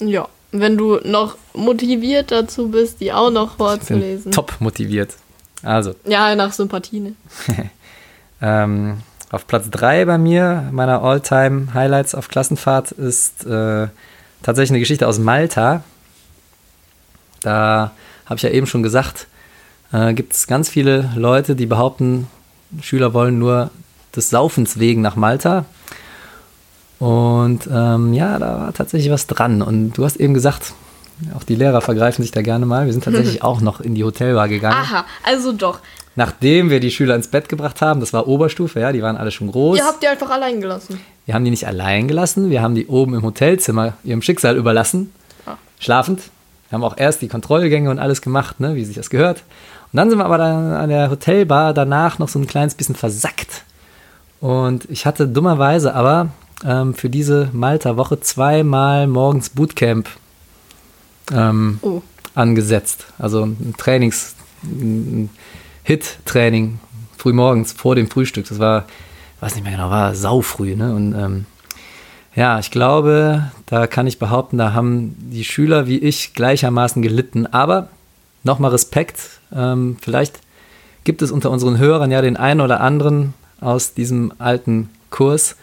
Speaker 2: Ja, wenn du noch motiviert dazu bist, die auch noch vorzulesen.
Speaker 3: top motiviert. Also,
Speaker 2: Ja, nach Sympathie. Ne?
Speaker 3: ähm, auf Platz 3 bei mir, meiner All-Time-Highlights auf Klassenfahrt, ist äh, tatsächlich eine Geschichte aus Malta. Da habe ich ja eben schon gesagt, äh, gibt es ganz viele Leute, die behaupten, Schüler wollen nur des Saufens wegen nach Malta. Und ähm, ja, da war tatsächlich was dran. Und du hast eben gesagt, auch die Lehrer vergreifen sich da gerne mal. Wir sind tatsächlich auch noch in die Hotelbar gegangen.
Speaker 2: Aha, also doch.
Speaker 3: Nachdem wir die Schüler ins Bett gebracht haben, das war Oberstufe, ja, die waren alle schon groß.
Speaker 2: Ihr habt die einfach allein gelassen.
Speaker 3: Wir haben die nicht allein gelassen, wir haben die oben im Hotelzimmer ihrem Schicksal überlassen,
Speaker 2: Ah.
Speaker 3: schlafend. Wir haben auch erst die Kontrollgänge und alles gemacht, ne, wie sich das gehört. Und dann sind wir aber dann an der Hotelbar danach noch so ein kleines bisschen versackt. Und ich hatte dummerweise aber ähm, für diese Malta-Woche zweimal morgens Bootcamp ähm,
Speaker 2: Oh.
Speaker 3: angesetzt. Also ein Trainings, ein Hit-Training frühmorgens vor dem Frühstück. Das war, weiß nicht mehr genau, war saufrüh. Ne? Und ähm, ja, ich glaube, da kann ich behaupten, da haben die Schüler wie ich gleichermaßen gelitten. Aber nochmal Respekt. Ähm, vielleicht gibt es unter unseren Hörern ja den einen oder anderen aus diesem alten Kurs.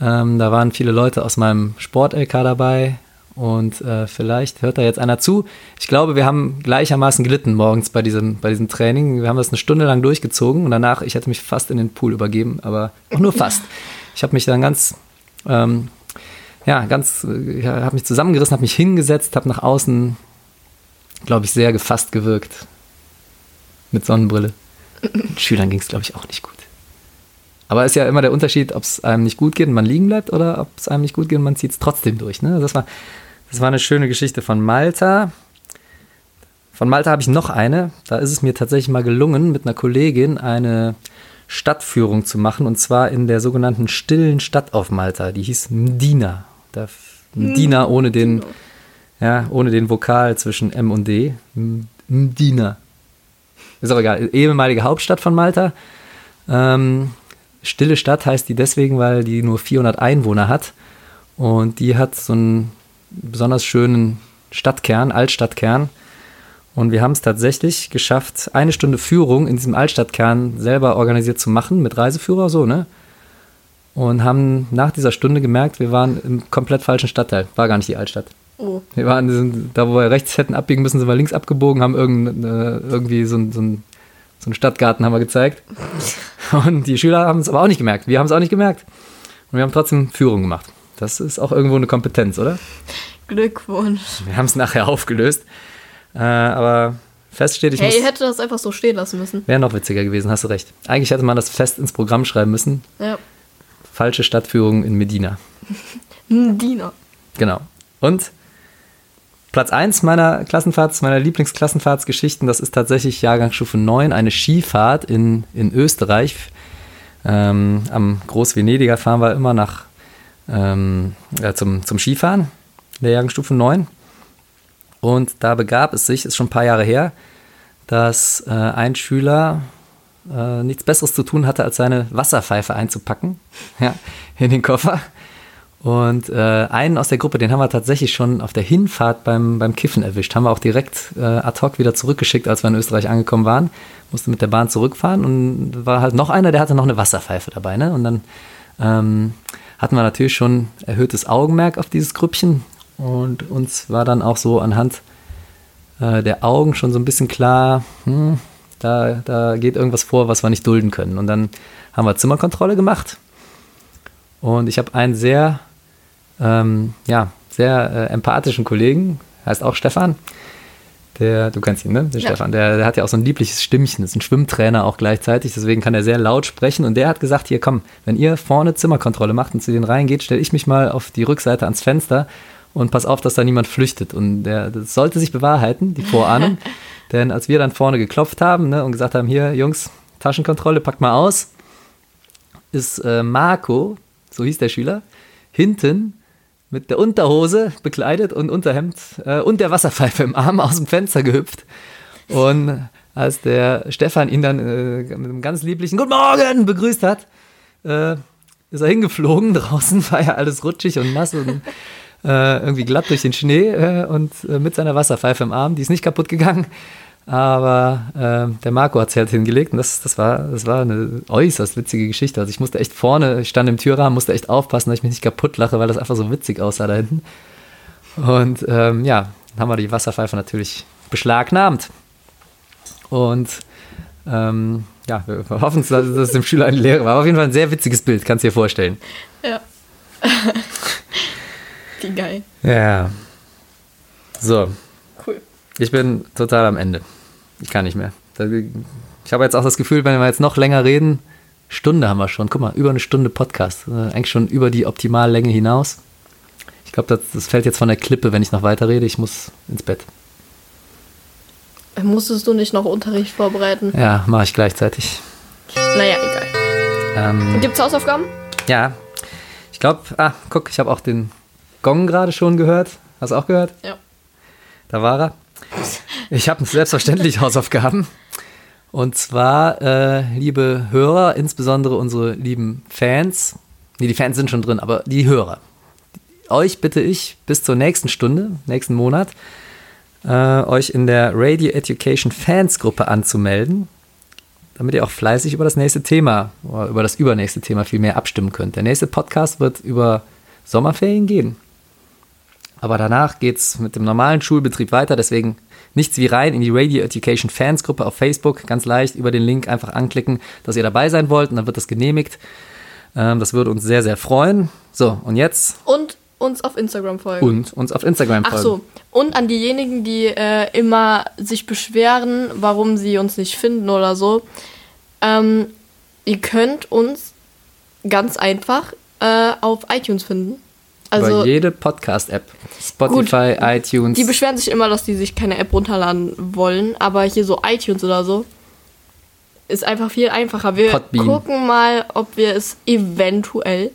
Speaker 3: Ähm, da waren viele Leute aus meinem Sport-LK dabei. Und äh, vielleicht hört da jetzt einer zu. Ich glaube, wir haben gleichermaßen gelitten morgens bei diesem, bei diesem Training. Wir haben das eine Stunde lang durchgezogen und danach, ich hätte mich fast in den Pool übergeben, aber auch nur fast. Ich habe mich dann ganz, ähm, ja, ganz, äh, habe mich zusammengerissen, habe mich hingesetzt, habe nach außen, glaube ich, sehr gefasst gewirkt. Mit Sonnenbrille. Den Schülern ging es, glaube ich, auch nicht gut. Aber ist ja immer der Unterschied, ob es einem nicht gut geht und man liegen bleibt oder ob es einem nicht gut geht und man zieht es trotzdem durch. Ne? Das, war, das war eine schöne Geschichte von Malta. Von Malta habe ich noch eine. Da ist es mir tatsächlich mal gelungen, mit einer Kollegin eine Stadtführung zu machen und zwar in der sogenannten stillen Stadt auf Malta. Die hieß Mdina. Da, Mdina ohne den, ja, ohne den Vokal zwischen M und D. Mdina. Ist auch egal. Ehemalige Hauptstadt von Malta. Ähm, Stille Stadt heißt die deswegen, weil die nur 400 Einwohner hat. Und die hat so einen besonders schönen Stadtkern, Altstadtkern. Und wir haben es tatsächlich geschafft, eine Stunde Führung in diesem Altstadtkern selber organisiert zu machen, mit Reiseführer, so, ne? Und haben nach dieser Stunde gemerkt, wir waren im komplett falschen Stadtteil. War gar nicht die Altstadt.
Speaker 2: Oh.
Speaker 3: Wir waren sind, da, wo wir rechts hätten abbiegen müssen, sind wir links abgebogen, haben irgend, äh, irgendwie so, ein- so, ein, so einen Stadtgarten haben wir gezeigt. Und die Schüler haben es aber auch nicht gemerkt. Wir haben es auch nicht gemerkt. Und wir haben trotzdem Führung gemacht. Das ist auch irgendwo eine Kompetenz, oder?
Speaker 2: Glückwunsch.
Speaker 3: Wir haben es nachher aufgelöst. Äh, aber fest steht, ich
Speaker 2: Hey,
Speaker 3: muss.
Speaker 2: hättet das einfach so stehen lassen müssen.
Speaker 3: Wäre noch witziger gewesen, hast du recht. Eigentlich hätte man das fest ins Programm schreiben müssen.
Speaker 2: Ja.
Speaker 3: Falsche Stadtführung in Medina.
Speaker 2: Diener.
Speaker 3: Genau. Und Platz 1 meiner Klassenfahrts, meiner Lieblingsklassenfahrtsgeschichten, das ist tatsächlich Jahrgangsstufe 9, eine Skifahrt in, in Österreich. Ähm, am Groß-Venediger fahren wir immer nach ähm, äh, zum, zum Skifahren, der Jahrgangsstufe 9. Und da begab es sich, ist schon ein paar Jahre her, dass äh, ein Schüler äh, nichts Besseres zu tun hatte, als seine Wasserpfeife einzupacken ja, in den Koffer. Und äh, einen aus der Gruppe, den haben wir tatsächlich schon auf der Hinfahrt beim, beim Kiffen erwischt. Haben wir auch direkt äh, ad hoc wieder zurückgeschickt, als wir in Österreich angekommen waren. Musste mit der Bahn zurückfahren und war halt noch einer, der hatte noch eine Wasserpfeife dabei. Ne? Und dann ähm, hatten wir natürlich schon erhöhtes Augenmerk auf dieses Grüppchen. Und uns war dann auch so anhand äh, der Augen schon so ein bisschen klar, hm, da, da geht irgendwas vor, was wir nicht dulden können. Und dann haben wir Zimmerkontrolle gemacht. Und ich habe einen sehr ähm, ja, sehr äh, empathischen Kollegen, heißt auch Stefan. Der, du kennst ihn, ne? Der ja. Stefan, der, der, hat ja auch so ein liebliches Stimmchen, ist ein Schwimmtrainer auch gleichzeitig, deswegen kann er sehr laut sprechen und der hat gesagt, hier komm, wenn ihr vorne Zimmerkontrolle macht und zu denen reingeht, stelle ich mich mal auf die Rückseite ans Fenster und pass auf, dass da niemand flüchtet. Und der, das sollte sich bewahrheiten, die Vorahnung, denn als wir dann vorne geklopft haben ne, und gesagt haben, hier Jungs, Taschenkontrolle, packt mal aus, ist äh, Marco, so hieß der Schüler, hinten mit der Unterhose bekleidet und Unterhemd äh, und der Wasserpfeife im Arm aus dem Fenster gehüpft. Und als der Stefan ihn dann äh, mit einem ganz lieblichen Guten Morgen begrüßt hat, äh, ist er hingeflogen. Draußen war ja alles rutschig und nass und äh, irgendwie glatt durch den Schnee äh, und äh, mit seiner Wasserpfeife im Arm. Die ist nicht kaputt gegangen. Aber äh, der Marco hat es halt hingelegt und das, das, war, das war eine äußerst witzige Geschichte. Also ich musste echt vorne, ich stand im Türrahmen, musste echt aufpassen, dass ich mich nicht kaputt lache, weil das einfach so witzig aussah da hinten. Und ähm, ja, dann haben wir die Wasserpfeife natürlich beschlagnahmt. Und ähm, ja, wir hoffen, dass es dem Schüler eine Lehre war. Aber auf jeden Fall ein sehr witziges Bild, kannst du dir vorstellen.
Speaker 2: Ja. Wie geil.
Speaker 3: Ja. So.
Speaker 2: Cool.
Speaker 3: Ich bin total am Ende. Ich kann nicht mehr. Ich habe jetzt auch das Gefühl, wenn wir jetzt noch länger reden, Stunde haben wir schon. Guck mal, über eine Stunde Podcast. Äh, eigentlich schon über die Optimallänge hinaus. Ich glaube, das, das, fällt jetzt von der Klippe, wenn ich noch weiter rede. Ich muss ins Bett.
Speaker 2: Musstest du nicht noch Unterricht vorbereiten?
Speaker 3: Ja, mache ich gleichzeitig.
Speaker 2: Naja, egal. Ähm, Gibt es Hausaufgaben?
Speaker 3: Ja. Ich glaube, ah, guck, ich habe auch den Gong gerade schon gehört. Hast du auch gehört?
Speaker 2: Ja.
Speaker 3: Da war er. Ich habe selbstverständlich Hausaufgaben. Und zwar, äh, liebe Hörer, insbesondere unsere lieben Fans, nee, die Fans sind schon drin, aber die Hörer. Euch bitte ich bis zur nächsten Stunde, nächsten Monat, äh, euch in der Radio Education Fans Gruppe anzumelden, damit ihr auch fleißig über das nächste Thema, oder über das übernächste Thema viel mehr abstimmen könnt. Der nächste Podcast wird über Sommerferien gehen. Aber danach geht es mit dem normalen Schulbetrieb weiter, deswegen nichts wie rein in die Radio Education Fans Gruppe auf Facebook. Ganz leicht über den Link einfach anklicken, dass ihr dabei sein wollt und dann wird das genehmigt. Ähm, das würde uns sehr, sehr freuen. So, und jetzt.
Speaker 2: Und uns auf Instagram folgen.
Speaker 3: Und uns auf Instagram folgen. Ach so,
Speaker 2: und an diejenigen, die äh, immer sich beschweren, warum sie uns nicht finden oder so. Ähm, ihr könnt uns ganz einfach äh, auf iTunes finden.
Speaker 3: Also, Über jede Podcast-App. Spotify, gut, iTunes.
Speaker 2: Die beschweren sich immer, dass die sich keine App runterladen wollen, aber hier so iTunes oder so ist einfach viel einfacher. Wir Podbean. gucken mal, ob wir es eventuell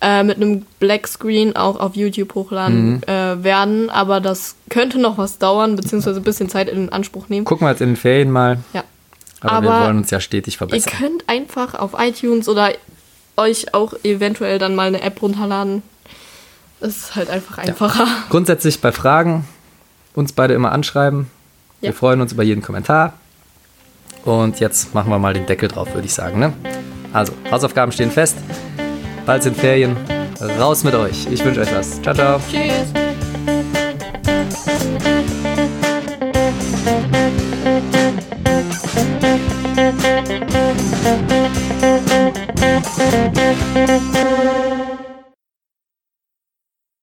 Speaker 2: äh, mit einem Black Screen auch auf YouTube hochladen mhm. äh, werden, aber das könnte noch was dauern, beziehungsweise ein bisschen Zeit in Anspruch nehmen.
Speaker 3: Gucken wir jetzt in den Ferien mal.
Speaker 2: Ja.
Speaker 3: Aber, aber wir wollen uns ja stetig verbessern.
Speaker 2: Ihr könnt einfach auf iTunes oder euch auch eventuell dann mal eine App runterladen. Es ist halt einfach einfacher. Ja.
Speaker 3: Grundsätzlich bei Fragen uns beide immer anschreiben. Ja. Wir freuen uns über jeden Kommentar. Und jetzt machen wir mal den Deckel drauf, würde ich sagen. Ne? Also, Hausaufgaben stehen fest. Bald sind Ferien. Raus mit euch. Ich wünsche euch was. Ciao, ciao.
Speaker 2: Tschüss.